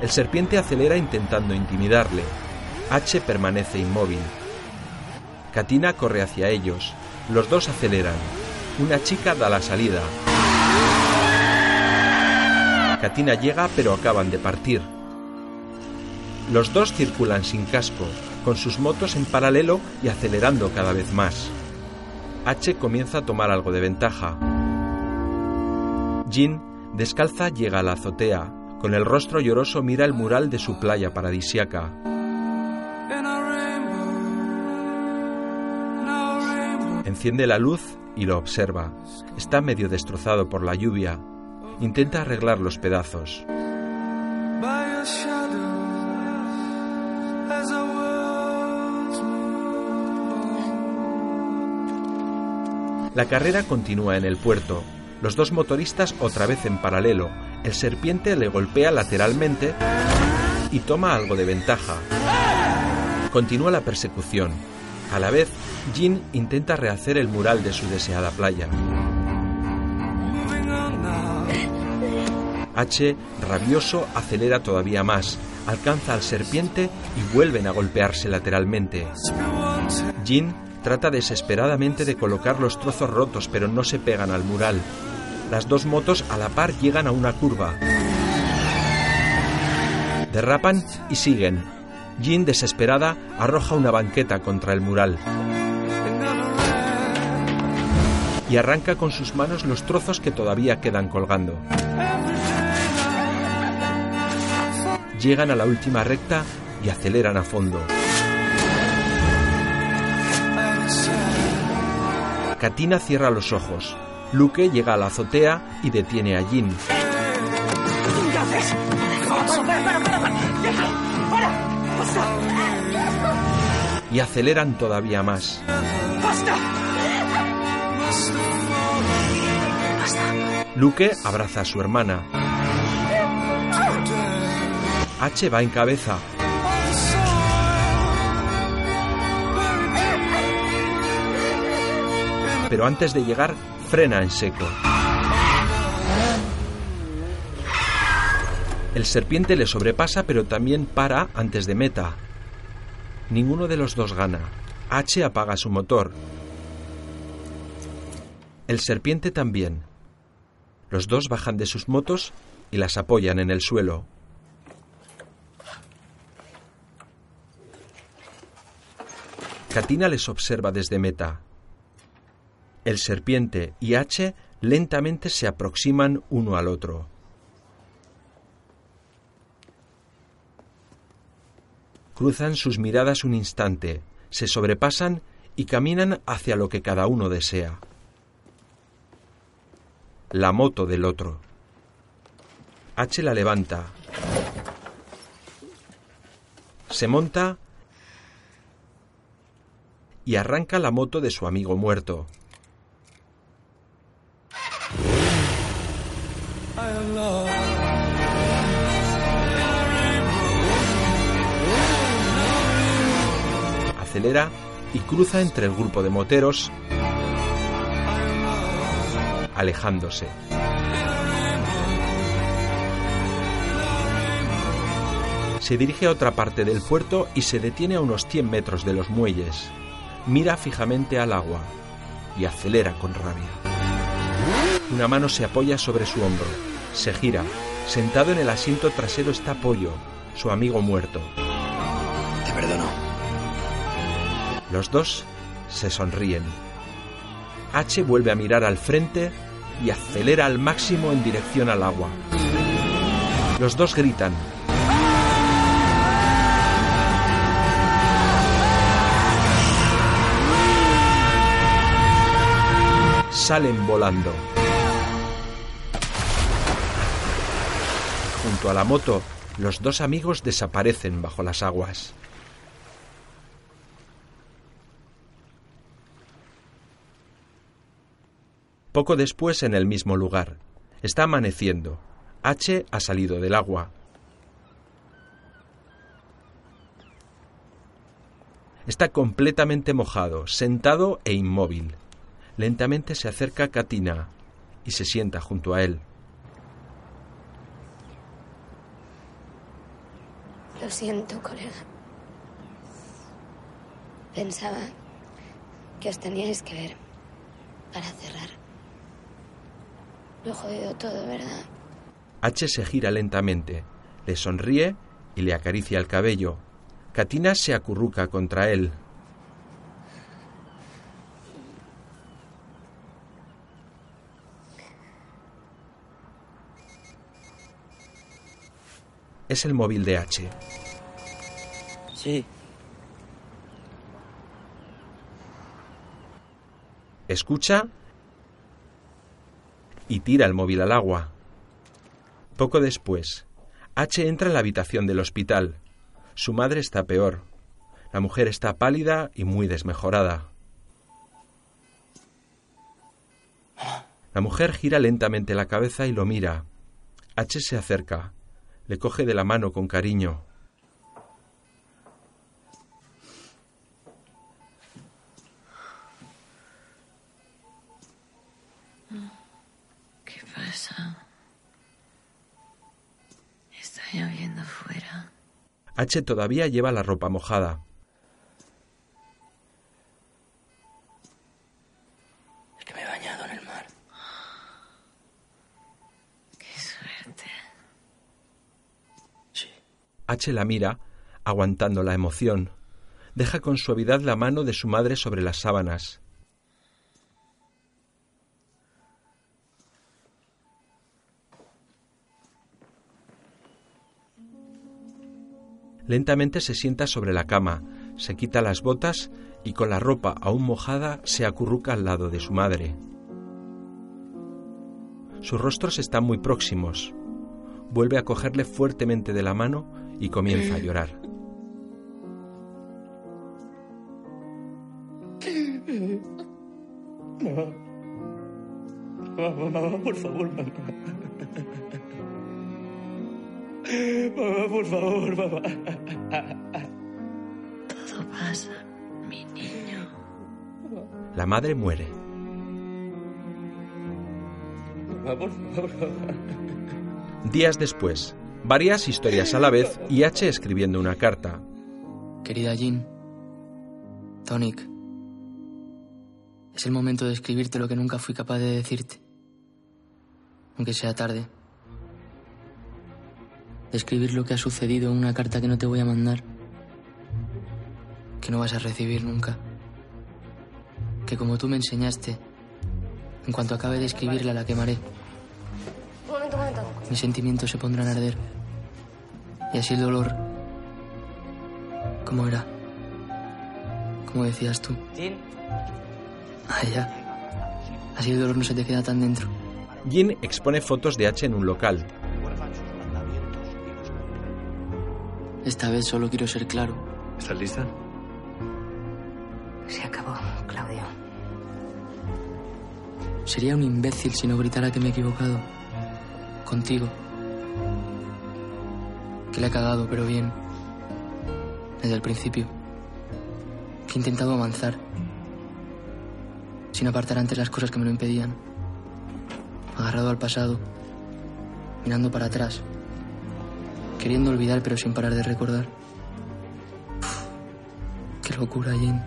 El serpiente acelera intentando intimidarle. H permanece inmóvil. Katina corre hacia ellos. Los dos aceleran. Una chica da la salida. Katina llega pero acaban de partir. Los dos circulan sin casco, con sus motos en paralelo y acelerando cada vez más. H comienza a tomar algo de ventaja. Jean, descalza, llega a la azotea. Con el rostro lloroso mira el mural de su playa paradisiaca. Enciende la luz y lo observa. Está medio destrozado por la lluvia. Intenta arreglar los pedazos. La carrera continúa en el puerto. Los dos motoristas otra vez en paralelo. El serpiente le golpea lateralmente y toma algo de ventaja. Continúa la persecución. A la vez, Jean intenta rehacer el mural de su deseada playa. H, rabioso, acelera todavía más, alcanza al serpiente y vuelven a golpearse lateralmente. Jean trata desesperadamente de colocar los trozos rotos, pero no se pegan al mural. Las dos motos a la par llegan a una curva. Derrapan y siguen. Jean, desesperada, arroja una banqueta contra el mural. Y arranca con sus manos los trozos que todavía quedan colgando. Llegan a la última recta y aceleran a fondo. Katina cierra los ojos. Luke llega a la azotea y detiene a. ¡Basta! Y aceleran todavía más. ¡Basta! Luke abraza a su hermana. H va en cabeza. Pero antes de llegar, frena en seco. El serpiente le sobrepasa, pero también para antes de meta. Ninguno de los dos gana. H apaga su motor. El serpiente también. Los dos bajan de sus motos y las apoyan en el suelo. Katina les observa desde meta. El serpiente y H lentamente se aproximan uno al otro. Cruzan sus miradas un instante, se sobrepasan y caminan hacia lo que cada uno desea. La moto del otro. H la levanta. Se monta y arranca la moto de su amigo muerto. Y cruza entre el grupo de moteros, alejándose. Se dirige a otra parte del puerto y se detiene a unos 100 metros de los muelles. Mira fijamente al agua y acelera con rabia. Una mano se apoya sobre su hombro. Se gira. Sentado en el asiento trasero está Pollo, su amigo muerto. Te perdono. Los dos se sonríen. H vuelve a mirar al frente y acelera al máximo en dirección al agua. Los dos gritan. Salen volando. Junto a la moto, los dos amigos desaparecen bajo las aguas. Poco después, en el mismo lugar. Está amaneciendo. H ha salido del agua. Está completamente mojado, sentado e inmóvil. Lentamente se acerca Katina y se sienta junto a él. Lo siento, colega. Pensaba que os teníais que ver para cerrar. Lo he jodido todo, ¿verdad? H se gira lentamente, le sonríe y le acaricia el cabello. Katina se acurruca contra él. Es el móvil de H. Sí. Escucha y tira el móvil al agua. Poco después, H entra en la habitación del hospital. Su madre está peor. La mujer está pálida y muy desmejorada. La mujer gira lentamente la cabeza y lo mira. H se acerca. Le coge de la mano con cariño. Está lloviendo fuera. H todavía lleva la ropa mojada. Es que me he bañado en el mar. Qué suerte. H la mira, aguantando la emoción. Deja con suavidad la mano de su madre sobre las sábanas. Lentamente se sienta sobre la cama, se quita las botas y con la ropa aún mojada se acurruca al lado de su madre. Sus rostros están muy próximos. Vuelve a cogerle fuertemente de la mano y comienza a llorar. Mamá. Por favor, mamá. Mamá, por favor, mamá. Todo pasa, mi niño. La madre muere. Mamá, por favor, mamá. Días después, varias historias a la vez y H escribiendo una carta. Querida Jean, Tonic, es el momento de escribirte lo que nunca fui capaz de decirte, aunque sea tarde. De escribir lo que ha sucedido en una carta que no te voy a mandar, que no vas a recibir nunca. Que como tú me enseñaste, en cuanto acabe de escribirla la quemaré. Un momento, un momento. Mis sentimientos se pondrán a arder. Y así el dolor. ¿Cómo era? Como decías tú. Ah, ya. Así el dolor no se te queda tan dentro. Jin expone fotos de H en un local. Esta vez solo quiero ser claro. ¿Estás lista? Se acabó, Claudio. Sería un imbécil si no gritara que me he equivocado. Contigo. Que le he cagado, pero bien. Desde el principio. Que he intentado avanzar. Sin apartar antes las cosas que me lo impedían. Agarrado al pasado. Mirando para atrás. Queriendo olvidar, pero sin parar de recordar. Uf, qué locura, Jane.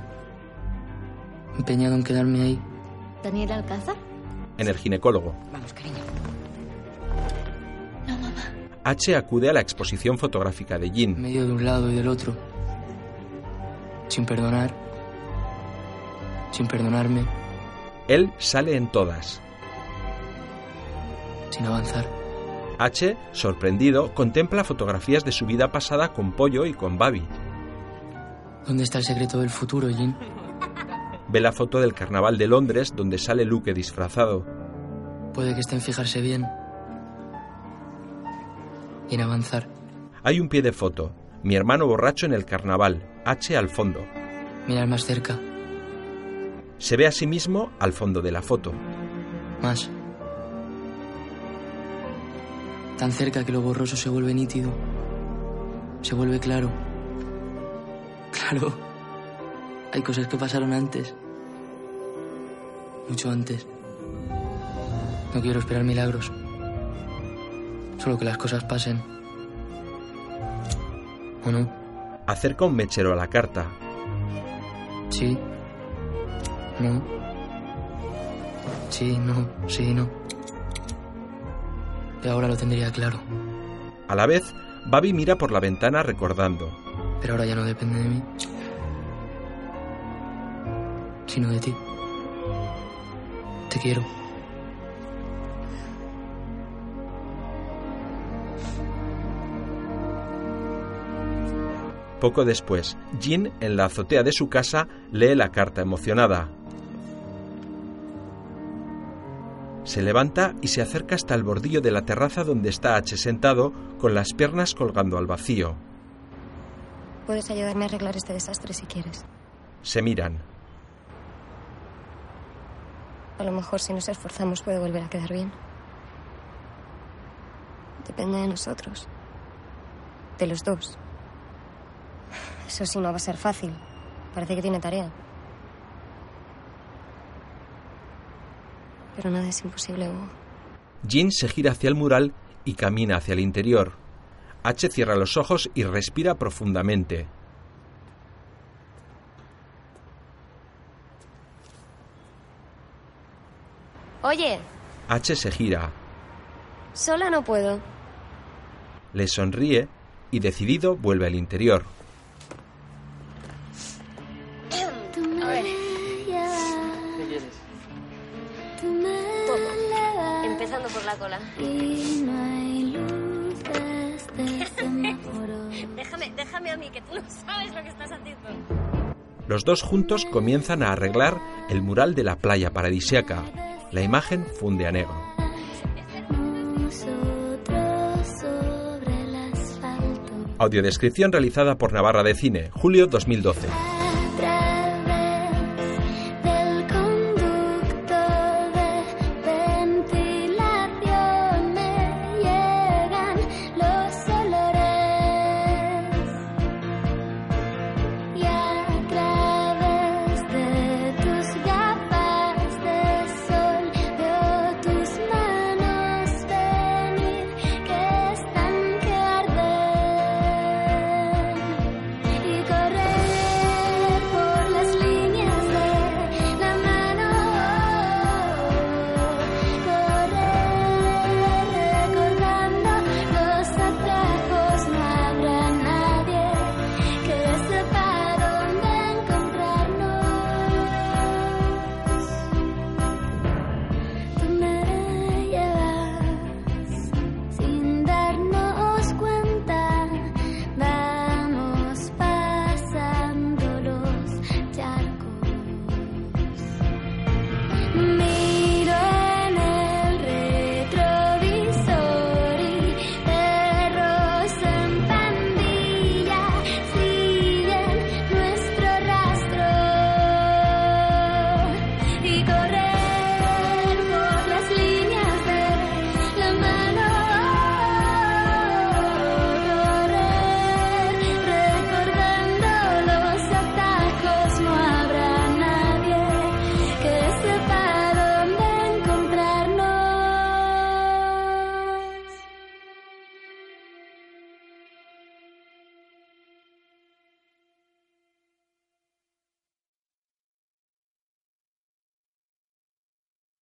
Empeñado en quedarme ahí. ¿Daniel Alcázar? En el ginecólogo, Vamos, cariño. No, mamá. H acude a la exposición fotográfica de Jin. medio de un lado y del otro. Sin perdonar. Sin perdonarme. Él sale en todas. Sin avanzar. H, sorprendido, contempla fotografías de su vida pasada con Pollo y con Babi. ¿Dónde está el secreto del futuro, Jin? Ve la foto del carnaval de Londres donde sale Luke disfrazado. Puede que esté en fijarse bien. Y en avanzar. Hay un pie de foto. Mi hermano borracho en el carnaval. H al fondo. Mirar más cerca. Se ve a sí mismo al fondo de la foto. Más. Tan cerca que lo borroso se vuelve nítido. Se vuelve claro. Claro. Hay cosas que pasaron antes. Mucho antes. No quiero esperar milagros. Solo que las cosas pasen. ¿O no? Acerca un mechero a la carta. Sí. No. Sí, no, sí, no. Y ahora lo tendría claro. A la vez, Babi mira por la ventana recordando. Pero ahora ya no depende de mí. Sino de ti. Te quiero. Poco después, Jean, en la azotea de su casa, lee la carta emocionada. Se levanta y se acerca hasta el bordillo de la terraza donde está H sentado, con las piernas colgando al vacío. Puedes ayudarme a arreglar este desastre si quieres. Se miran. A lo mejor si nos esforzamos puede volver a quedar bien. Depende de nosotros. De los dos. Eso sí, no va a ser fácil. Parece que tiene tarea. Pero nada es imposible, Hugo. Jean se gira hacia el mural y camina hacia el interior. H cierra los ojos y respira profundamente. Oye, H se gira, sola no puedo. le sonríe y decidido vuelve al interior. Déjame, déjame a mí, que tú no sabes lo que estás haciendo. Los dos juntos comienzan a arreglar el mural de la playa paradisiaca. La imagen funde a negro. Audiodescripción realizada por Navarra de Cine, julio 2012.